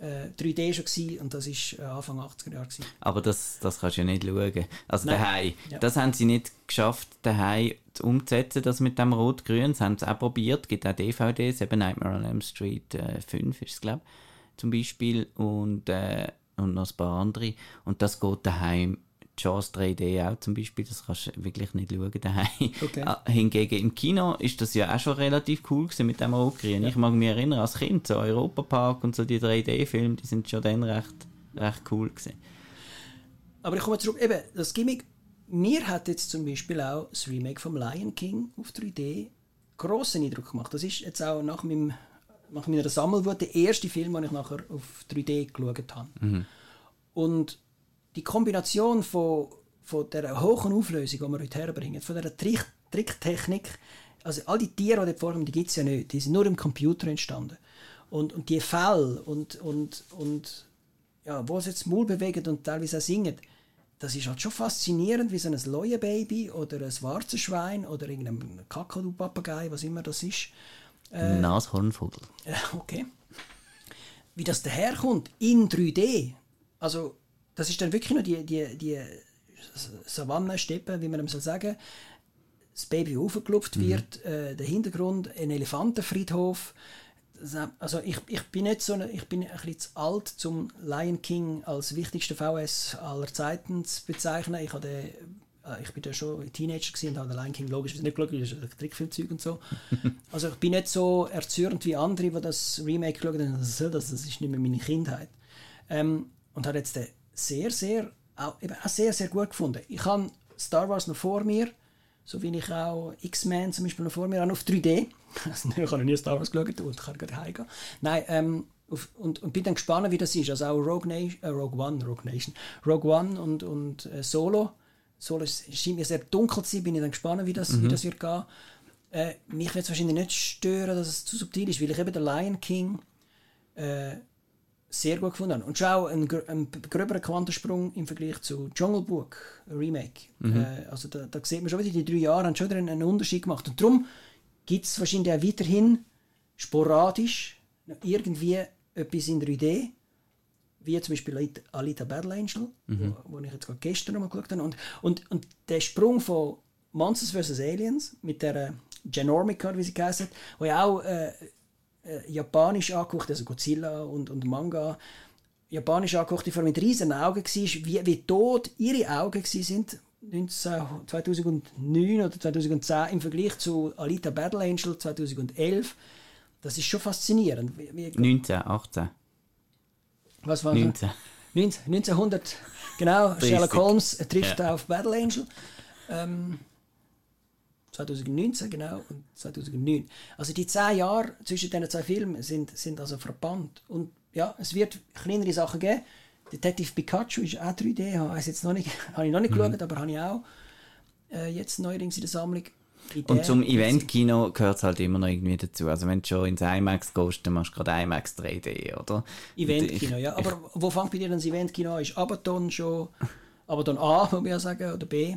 äh, 3D schon gewesen und das ist äh, Anfang 80er Jahre gewesen. Aber das, das kannst du ja nicht schauen. Also Nein. daheim. Ja. Das haben sie nicht geschafft, daheim umzusetzen, das mit dem Rot-Grün. Das haben sie auch probiert. gibt auch DVDs, eben Nightmare on Elm Street äh, 5 ist es, glaube ich, zum Beispiel. Und, äh, und noch ein paar andere. Und das geht daheim. Jaws 3D auch zum Beispiel, das kannst du wirklich nicht schauen daheim. Okay. Ah, Hingegen im Kino ist das ja auch schon relativ cool gewesen mit dem Rotgrün. Ich mag mich erinnern, als Kind, so Europapark und so die 3D-Filme, die sind schon dann recht, recht cool gewesen. Aber ich komme zurück, eben, das Gimmick, mir hat jetzt zum Beispiel auch das Remake vom Lion King auf 3D grossen Eindruck gemacht. Das ist jetzt auch nach, meinem, nach meiner Sammelwut der erste Film, den ich nachher auf 3D geschaut habe. Und die Kombination von, von der hohen Auflösung, die wir heute herbringen, von der Tricht, Tricktechnik. Also all die Tiere, die dort vorkommen, die gibt es ja nicht. Die sind nur im Computer entstanden. Und, und die Fälle und, und, und ja, wo sie jetzt Maul bewegen und teilweise auch singen, das ist halt schon faszinierend, wie so ein Leuenbaby oder ein Warzenschwein oder irgendein Kakadu-Papagei, was immer das ist. Äh, Nashornvogel. [laughs] Okay. Wie das daherkommt in 3D. Also, das ist dann wirklich nur die, die, die Savannensteppe, wie man dem soll sagen. Das Baby aufgelupft mhm. wird, äh, der Hintergrund, ein Elefantenfriedhof. Also ich, ich bin nicht so, eine, ich bin ein bisschen zu alt, zum Lion King als wichtigsten VS aller Zeiten zu bezeichnen. Ich hatte äh, ich bin ja schon Teenager gewesen und habe Lion King logisch nicht geschaut, das ist ein Trickfilmzeug und so. [laughs] Also ich bin nicht so erzürnt wie andere, die das Remake geschaut haben, das, das ist nicht mehr meine Kindheit. Ähm, und habe jetzt den sehr, sehr, auch, eben auch sehr, sehr gut gefunden. Ich habe Star Wars noch vor mir, so wie ich auch X-Men zum Beispiel noch vor mir, auch auf 3D. [laughs] Also, ich habe noch nie Star Wars geschaut und kann gerade heimgehen. Nein, ähm, auf, und, und bin dann gespannt, wie das ist. Also auch Rogue, Nation, äh, Rogue One, Rogue Nation, Rogue One und, und äh, Solo. Solo scheint mir sehr dunkel zu sein, bin ich dann gespannt, wie das, mhm. wie das wird gehen. Äh, mich wird es wahrscheinlich nicht stören, dass es zu subtil ist, weil ich eben den Lion King äh, sehr gut gefunden habe. Und schon auch ein, ein gröberer Quantensprung im Vergleich zu Jungle Book, Remake. Mhm. Äh, also da, da sieht man schon wieder, die drei Jahre haben schon wieder einen, einen Unterschied gemacht. Und darum gibt es wahrscheinlich auch weiterhin sporadisch irgendwie etwas in 3D, wie zum Beispiel Alita Battle Angel, mhm. wo, wo, ich jetzt gerade gestern noch mal geschaut habe. Und, und, und der Sprung von Monsters vs. Aliens mit der Genormica, wie sie heißt, wo ja auch äh, äh, japanisch angeguckt, also Godzilla und, und Manga, japanisch die vor mit riesen Augen war, wie, wie tot ihre Augen sind 2009 oder 2010 im Vergleich zu Alita Battle Angel 2011. Das ist schon faszinierend. Wie, wie 19, 18. Was war 19. 19 1900, genau. Sherlock Holmes trifft ja. auf Battle Angel. Ähm, 2019 genau und 2009. Also die zehn Jahre zwischen diesen zwei Filmen sind, sind also verbannt. Und ja, es wird kleinere Sachen geben. Detective Pikachu ist auch 3D, habe ich jetzt noch nicht, [laughs] habe ich noch nicht mhm. geschaut, aber habe ich auch äh, jetzt neuerdings in der Sammlung. Und zum Eventkino gehört es halt immer noch irgendwie dazu. Also wenn du schon ins IMAX gehst, dann machst du gerade IMAX 3D, oder? Eventkino, ja. Aber ich, wo fängt bei dir das Eventkino an? Ist Abaton schon, [laughs] Abaton A, muss man ja sagen, oder B?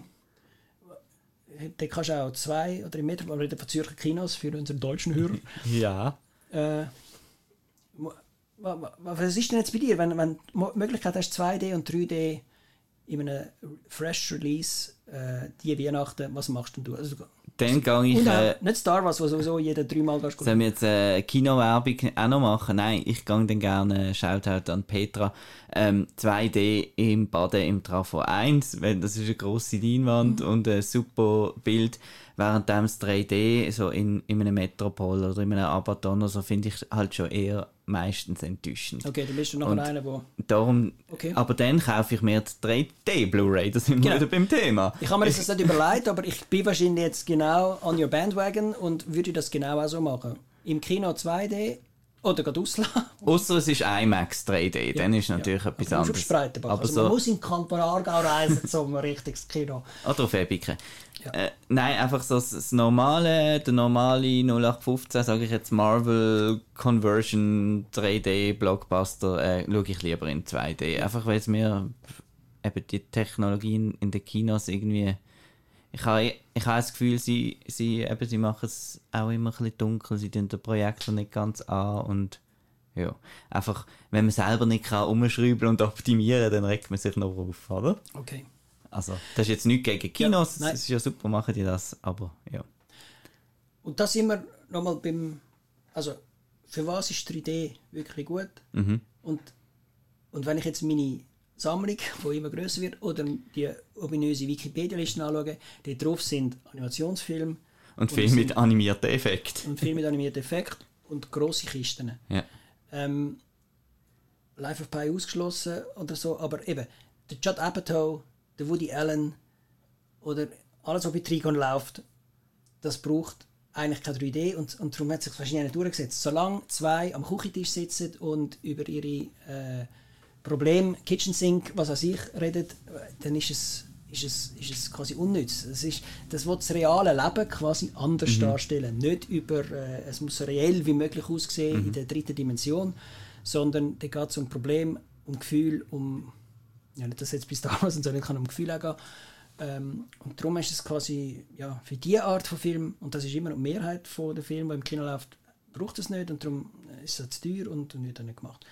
Da kannst du auch zwei oder drei Meter, wir reden von Zürcher Kinos für unsere deutschen Hörer. [laughs] ja. Äh, was ist denn jetzt bei dir, wenn, wenn du die Möglichkeit hast, 2D und 3D in einem Fresh Release äh, die Weihnachten, was machst denn du? Also, dann gehe ich... Äh, nicht Star Wars, was sowieso jeder dreimal gehst. Sollen wir jetzt äh, Kinowerbung auch noch machen? Nein, ich gehe dann gerne, Shoutout an Petra, ähm, 2D im Baden im Trafo 1, weil das ist eine grosse Leinwand mhm. und ein super Bild während das 3D so in, in einem Metropol oder in einem Abaton so finde ich halt schon eher meistens enttäuschend. Okay, dann bist du noch einer, wo... Darum, okay. Aber dann kaufe ich mir die 3D Blu-ray, da sind wir genau. wieder beim Thema. Ich habe mir das nicht [laughs] überlegt, aber ich bin wahrscheinlich jetzt genau on your bandwagon und würde das genau auch so machen. Im Kino 2D oder gerade auslassen. [laughs] Außer es ist IMAX 3D, ja, dann ist natürlich ja. etwas aber anderes. Aber also so man muss in Kanton Aargau reisen, zum richtiges Kino. [laughs] Oder auf Ebiken. Ja. Äh, nein, einfach so das normale, der normale 0815, sage ich jetzt Marvel Conversion 3D Blockbuster, äh, schaue ich lieber in 2D. Einfach weil es mir eben die Technologien in den Kinos irgendwie ich habe, ich habe das Gefühl, sie, sie, eben, sie machen es auch immer ein bisschen dunkel, sie tun den Projektor nicht ganz an und ja, einfach, wenn man selber nicht kann umschreiben und optimieren, dann regt man sich noch auf, oder? Okay. Also, das ist jetzt nichts gegen Kinos, ja, es ist ja super, machen die das, aber ja. Und das immer nochmal beim, also, für was ist 3D wirklich gut? Mhm. Und, und wenn ich jetzt meine Sammlung, die immer größer wird, oder die ominöse Wikipedia-Listen anschauen, die drauf sind Animationsfilme. Und, und Filme mit animierten Effekten. Und Filme mit animierten Effekten und grosse Kisten. Ja. Ähm, Life of Pi ausgeschlossen oder so, aber eben, der Judd Apatow, der Woody Allen oder alles, was bei Trigon läuft, das braucht eigentlich kein 3D und, und darum hat sich wahrscheinlich nicht durchgesetzt. Solange zwei am Küchentisch sitzen und über ihre äh, Problem Kitchen Sink, was an sich redet, dann ist es ist es, ist es quasi unnütz. Es ist, das will das reale Leben quasi anders Mhm. darstellen. Nicht über, äh, es muss so reell wie möglich aussehen Mhm. in der dritten Dimension, sondern da geht es um Problem, um Gefühl, um, ja nicht, dass jetzt bis da was, sondern kann um Gefühl auch gehen. Ähm, und darum ist es quasi, ja, für diese Art von Film, und das ist immer die Mehrheit von der Filme, die im Kino läuft, braucht es nicht und darum ist es zu teuer und, und wird dann nicht gemacht.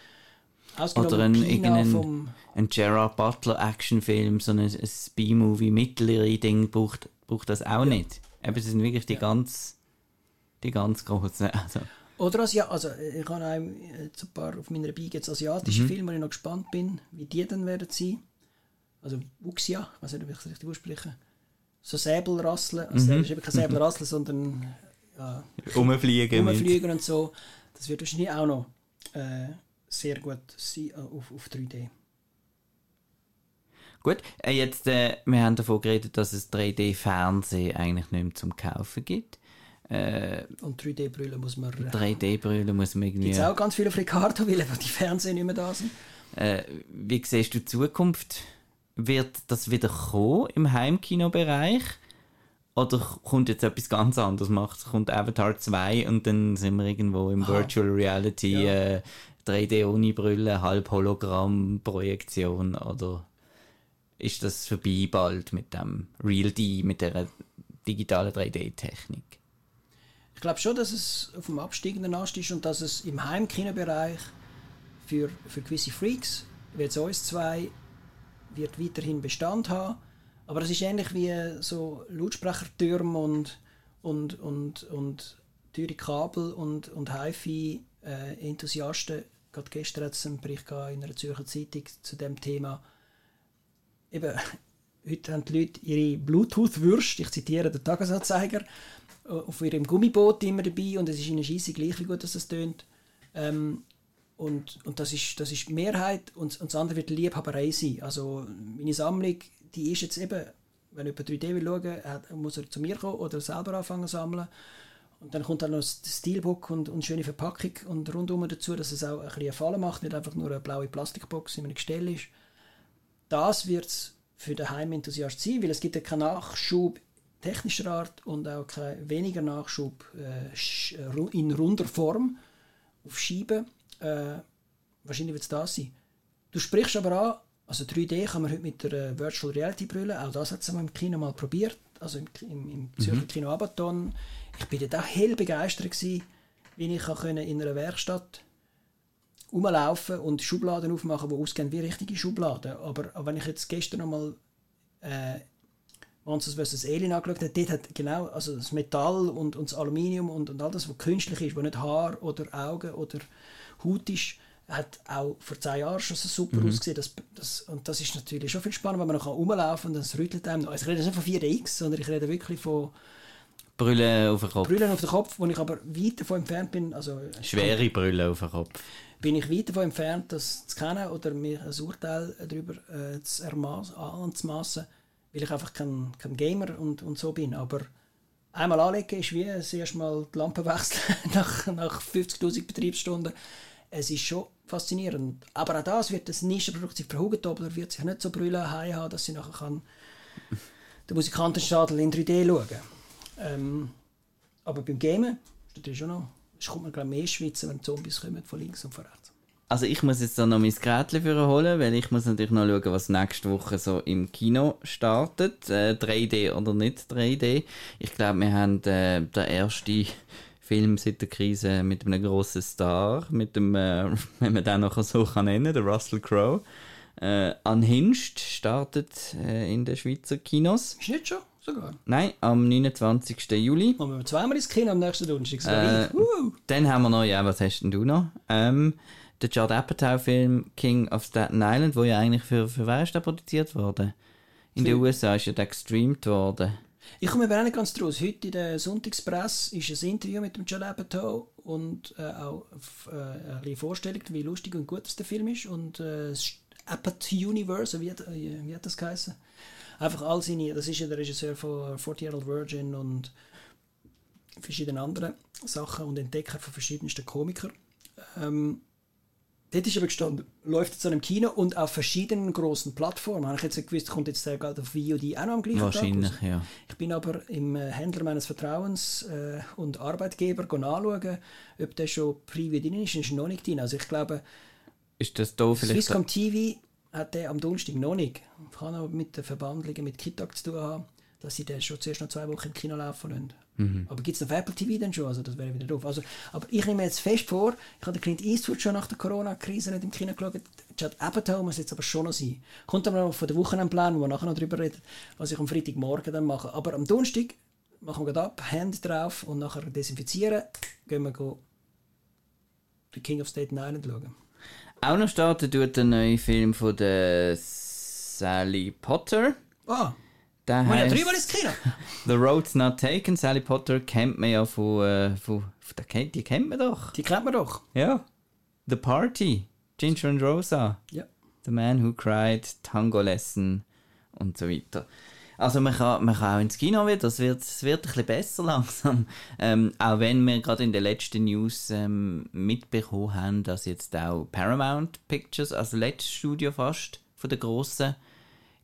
Oder ein, irgendein ein Gerard Butler Actionfilm, so ein, ein B-Movie, mittlere Ding braucht, braucht das auch nicht. Eben, das sind wirklich die ganz die ganz großen. [laughs] Also, Oder Asia also ich habe auch jetzt ein paar auf meiner Beige jetzt asiatische Filme, wo ich noch gespannt bin, wie die dann werden sein. Also Wuxia, ich weiß nicht, ob ich das richtig ausspreche. So Säbelrasseln, also das ist eben kein Säbelrasseln, sondern ja, rumfliegen mit. Rumfliegen und so. Das wird wahrscheinlich auch noch äh, sehr gut sein äh, auf, auf 3D. Gut, äh, jetzt, äh, wir haben davon geredet, dass es 3D-Fernsehen eigentlich nicht mehr zum Kaufen gibt. Äh, Und 3D-Brille muss man... Äh, 3D-Brille muss man irgendwie... Gibt es auch ganz viele auf Ricardo, weil einfach die Fernseher nicht mehr da sind. Äh, wie siehst du die Zukunft? Wird das wieder kommen im Heimkinobereich? Oder kommt jetzt etwas ganz anderes? Macht, kommt Avatar 2 und dann sind wir irgendwo im Aha. Virtual Reality, äh, 3D ohne Brille, halb Hologramm-Projektion? Oder ist das vorbei bald mit dem Real D, mit der digitalen 3D-Technik? Ich glaube schon, dass es auf dem absteigenden Ast ist und dass es im Heimkinobereich für, für gewisse Freaks, wie jetzt uns zwei, wird weiterhin Bestand haben. Aber es ist ähnlich wie so Lautsprechertürme und, und, und, und teure Kabel und, und HiFi-Enthusiasten. Gerade gestern hat es einen Bericht in einer Zürcher Zeitung zu dem Thema. Eben, [laughs] heute haben die Leute ihre Bluetooth-Würste, ich zitiere den Tagesanzeiger, auf ihrem Gummiboot immer dabei und es ist ihnen scheisse gleich, wie gut dass das tönt. Ähm, und, und das, ist, das ist die Mehrheit und, und das andere wird Liebhaberei sein. Also meine Sammlung, die ist jetzt eben, wenn jemand 3D will schauen, muss er zu mir kommen oder selber anfangen zu sammeln. Und dann kommt dann noch das Steelbook und, und schöne Verpackung und rundum dazu, dass es auch ein bisschen Fallen macht, nicht einfach nur eine blaue Plastikbox in einem Gestell ist. Das wird es für den Heimenthusiast sein, weil es gibt ja keinen Nachschub technischer Art und auch kein weniger Nachschub äh, äh, in runder Form auf Scheiben. Äh, wahrscheinlich wird es das sein. Du sprichst aber an, also 3D kann man heute mit der äh, Virtual Reality Brille, auch das hat es im Kino mal probiert, also im, im, im Zürcher Kino Abaton. Ich bin dort auch hell begeistert gewesen, wie ich können in einer Werkstatt rumlaufen und Schubladen aufmachen, die ausgehen wie richtige Schubladen. Aber, aber wenn ich jetzt gestern noch mal äh, Monsters vs. Alien angeschaut habe, dort hat genau also das Metall und, und das Aluminium und, und all das, was künstlich ist, wo nicht Haar oder Augen oder Haut ist, hat auch vor zehn Jahren schon so super ausgesehen. Das, das, und das ist natürlich schon viel spannender, wenn man noch rumlaufen kann und es rüttelt einem. Also ich rede nicht von 4DX, sondern ich rede wirklich von Brille auf den Kopf. Brüllen auf den Kopf, wo ich aber weit davon entfernt bin. Also Schwere Brille auf den Kopf. bin ich weit davon entfernt, das zu kennen oder mir ein Urteil darüber äh, zu anzumassen, weil ich einfach kein, kein Gamer und, und so bin. Aber einmal anlegen ist wie das erste Mal die Lampe wechseln [laughs] nach, nach 50'000 Betriebsstunden. Es ist schon faszinierend. Aber auch das wird das Nischenprodukt sein. Frau Hugentobler wird sich nicht so brüllen haben, dass sie nachher kann [laughs] den Musikantenstadel in 3D schauen ähm, Aber beim Gamen ist natürlich schon noch, es kommt man glaube mehr schwitzen, wenn Zombies kommen von links und von rechts. Also ich muss jetzt da noch mein Gerät für holen, weil ich muss natürlich noch schauen, was nächste Woche so im Kino startet. Äh, 3D oder nicht 3D. Ich glaube, wir haben äh, den ersten Film seit der Krise mit einem grossen Star, mit dem, äh, [laughs] wenn man den noch so kann nennen, der Russell Crowe. Äh, Unhinged startet äh, in den Schweizer Kinos. Ist nicht schon sogar? Nein, am 29. Juli. Und wir zweimal ins Kino am nächsten Donnerstag. Äh. Uh. Dann haben wir noch, ja, was hast denn du noch? Ähm, der Judd Apatow-Film King of Staten Island, wo ja eigentlich für, für wer ist der produziert worden? In den USA ist ja der gestreamt worden. Ich komme aber auch nicht ganz draus. Heute in der Sonntagspresse ist ein Interview mit dem Judd Apatow und äh, auch äh, eine Vorstellung, wie lustig und gut der Film ist. Und äh, das Apatow Universe, wie hat, äh, wie hat das geheißen? Einfach all seine, das ist ja der Regisseur von 40 Year Old Virgin und verschiedenen anderen Sachen und Entdecker von verschiedensten Komikern. Ähm, Dort ist aber gestanden, läuft jetzt an einem Kino und auf verschiedenen großen Plattformen. Habe ich jetzt nicht gewusst, kommt jetzt der gerade auf VOD auch noch am gleichen Wahrscheinlich, Tag ja. Ich bin aber im äh, Händler meines Vertrauens äh, und Arbeitgeber go nachschauen, ob der schon Preview drin ist. Ist noch nicht drin. Also ich glaube, Ist das da vielleicht... Swisscom TV hat der am Donnerstag noch nicht. Kann aber mit den Verbandlungen mit Kitak zu tun haben, dass sie den schon zuerst noch zwei Wochen im Kino laufen lassen. Mhm. Aber gibt es auf Apple TV dann schon? Also das wäre wieder doof. Also, aber ich nehme jetzt fest vor, ich habe den Clint Eastwood schon nach der Corona-Krise nicht im Kino geschaut. Chad Apatow muss jetzt aber schon noch sein. Kommt aber noch von der Wochenendplan, wo wir nachher noch drüber reden, was ich am Freitagmorgen dann mache. Aber am Donnerstag machen wir ab, Hand drauf und nachher desinfizieren, gehen wir go The King of Staten Island schauen. Auch noch starten tut der neue Film von der Sally Potter. Ah, Der wir haben ja dreimal ins Kino. [laughs] The Road's Not Taken. Sally Potter kennt man ja von... Äh, von, von die kennt man doch. Die kennt man doch. Ja. The Party. Ginger and Rosa. Ja. The Man Who Cried, Tango Lesson und so weiter. Also man kann, man kann auch ins Kino wieder, das wird, es wird ein bisschen besser [laughs] langsam. Ähm, auch wenn wir gerade in den letzten News ähm, mitbekommen haben, dass jetzt auch Paramount Pictures, also letztes Studio fast von der grossen,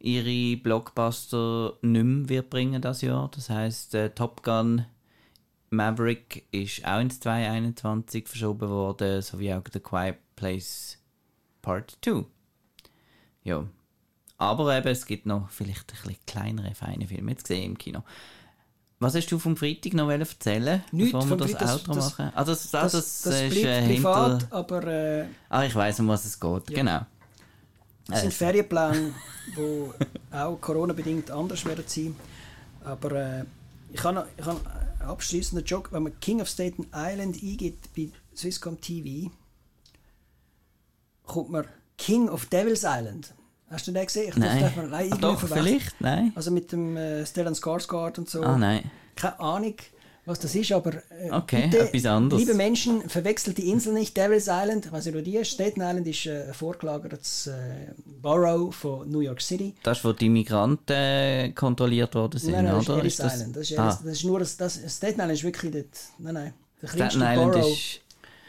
ihre Blockbuster nicht mehr wird bringen das Jahr. Das heißt äh, Top Gun Maverick ist auch ins 2021 verschoben worden, sowie auch The Quiet Place Part 2. Ja. Aber eben, es gibt noch vielleicht ein bisschen kleinere, feine Filme jetzt gesehen im Kino. Was hast du vom Freitag noch erzählen Nichts bevor wir das Freitag, das- Outro das- machen? Ah, das, ah, Das, das, das, ist bleibt äh, privat, hinter... aber äh, Ah, ich weiß um was es geht, genau. Es sind Ferienpläne, [laughs] die auch Corona-bedingt anders werden sein. Aber äh, ich habe ich einen abschließenden Joke. Wenn man King of Staten Island eingibt bei Swisscom TV, kommt man King of Devil's Island. Hast du den gesehen? Ich Nein. darf man nein, Ah, doch, vielleicht? Nein? Also mit dem äh, Stellan Skarsgård und so. Ah, nein. Keine Ahnung, was das ist, aber äh, Okay, bitte, etwas anderes. liebe Menschen, verwechselt die Insel nicht. Devil's Island, nicht, wo die ist. Staten Island ist äh, ein vorgelagertes äh, Borough von New York City. Das ist, wo die Migranten äh, kontrolliert worden sind, nein, nein, das oder? ist Ellis das... Island. Das ist, ah, das ist nur das, das, Staten Island ist wirklich dort. Nein, nein. Der Staten Island Borough. ist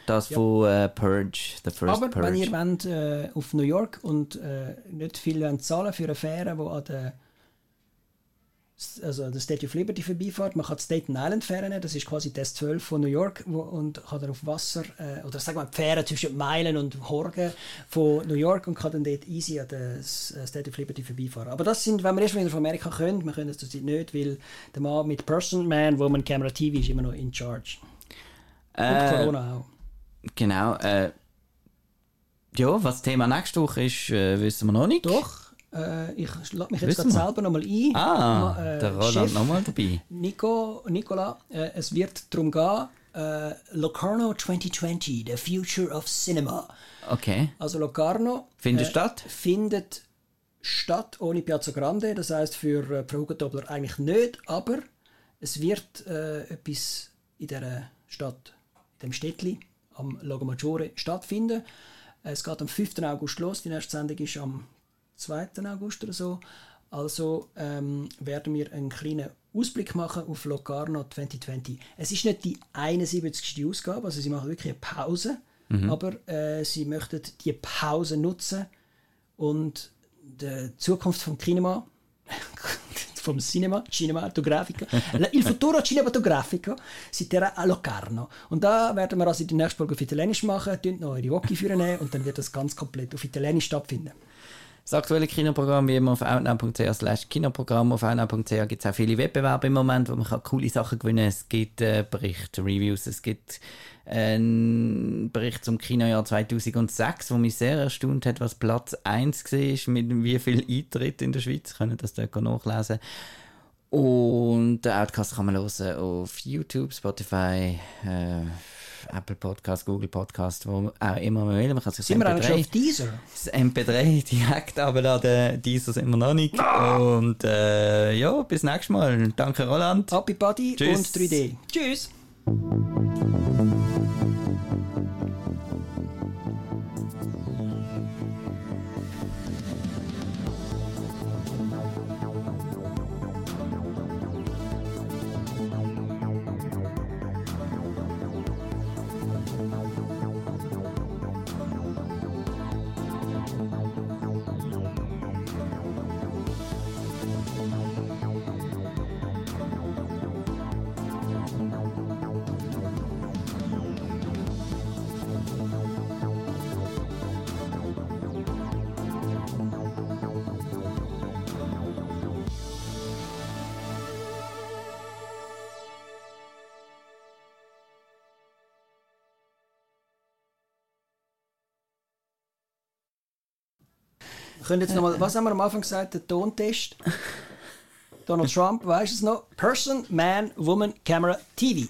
das von äh, Purge, The First Aber Purge. wenn ihr wollt, äh, auf New York und nicht viel wollt zahlen für eine Fähre, die an der also an der Statue of Liberty vorbeifährt, man kann die Staten Island Fähre nehmen, das ist quasi das 12 von New York wo, und kann dann auf Wasser, äh, oder sagen wir die Fähre zwischen Meilen und Horgen von New York und kann dann dort easy an der äh, Statue of Liberty vorbeifahren. Aber das sind, wenn wir erst wieder von Amerika können, wir können das zurzeit nicht, weil der Mann mit Person Man Woman Camera TV ist immer noch in charge. Und Äh, Corona auch. Genau. Äh, ja, was das Thema nächste Woche ist, äh, wissen wir noch nicht. Doch, äh, ich lade mich jetzt gerade selber nochmal ein. Ah, äh, der Roland nochmal dabei. Nico, Nicola, äh, es wird darum gehen, äh, Locarno 2020, the future of cinema. Okay. Also Locarno Findet äh, statt? findet statt ohne Piazza Grande, das heißt für äh, Frau Hugentobler eigentlich nicht, aber es wird äh, etwas in dieser Stadt, in dem Städtli am Lago Maggiore stattfinden. Es geht am 5. August los, die nächste Sendung ist am 2. August oder so. Also ähm, werden wir einen kleinen Ausblick machen auf Locarno 2020. Es ist nicht die 71. Ausgabe, also sie machen wirklich eine Pause, aber äh, sie möchten die Pause nutzen und die Zukunft vom Cinema, [laughs] vom Cinema, Cinematografico, il futuro cinematografico, si terrà a Locarno. Und da werden wir also die nächste Folge auf Italienisch machen, tun noch eure Wocki führen und dann wird das ganz komplett auf Italienisch stattfinden. Das aktuelle Kinoprogramm wie immer auf outnow.ch slash Kinoprogramm. Auf outnow.ch gibt es auch viele Wettbewerbe im Moment, wo man kann coole Sachen gewinnen kann. Es gibt äh, Berichte, Reviews, es gibt einen Bericht zum Kinojahr 2006, wo mich sehr erstaunt hat, was Platz 1 war, mit wie viel Eintritt in der Schweiz. Ihr könnt das dort nachlesen. Und den Outcast kann man hören auf YouTube, Spotify, äh, Apple Podcast, Google Podcast, wo auch immer man will. Man kann sich Sind wir eigentlich MP3 auf dieser? das MP3 direkt abladen, dieser sind wir noch nicht. Und äh, ja, bis nächstes Mal. Danke, Roland. Happy Buddy Tschüss. und 3D. Tschüss! Können jetzt noch mal, was haben wir am Anfang gesagt, der Tontest? Donald Trump, weißt du es noch? Person, Man, Woman, Camera, TV.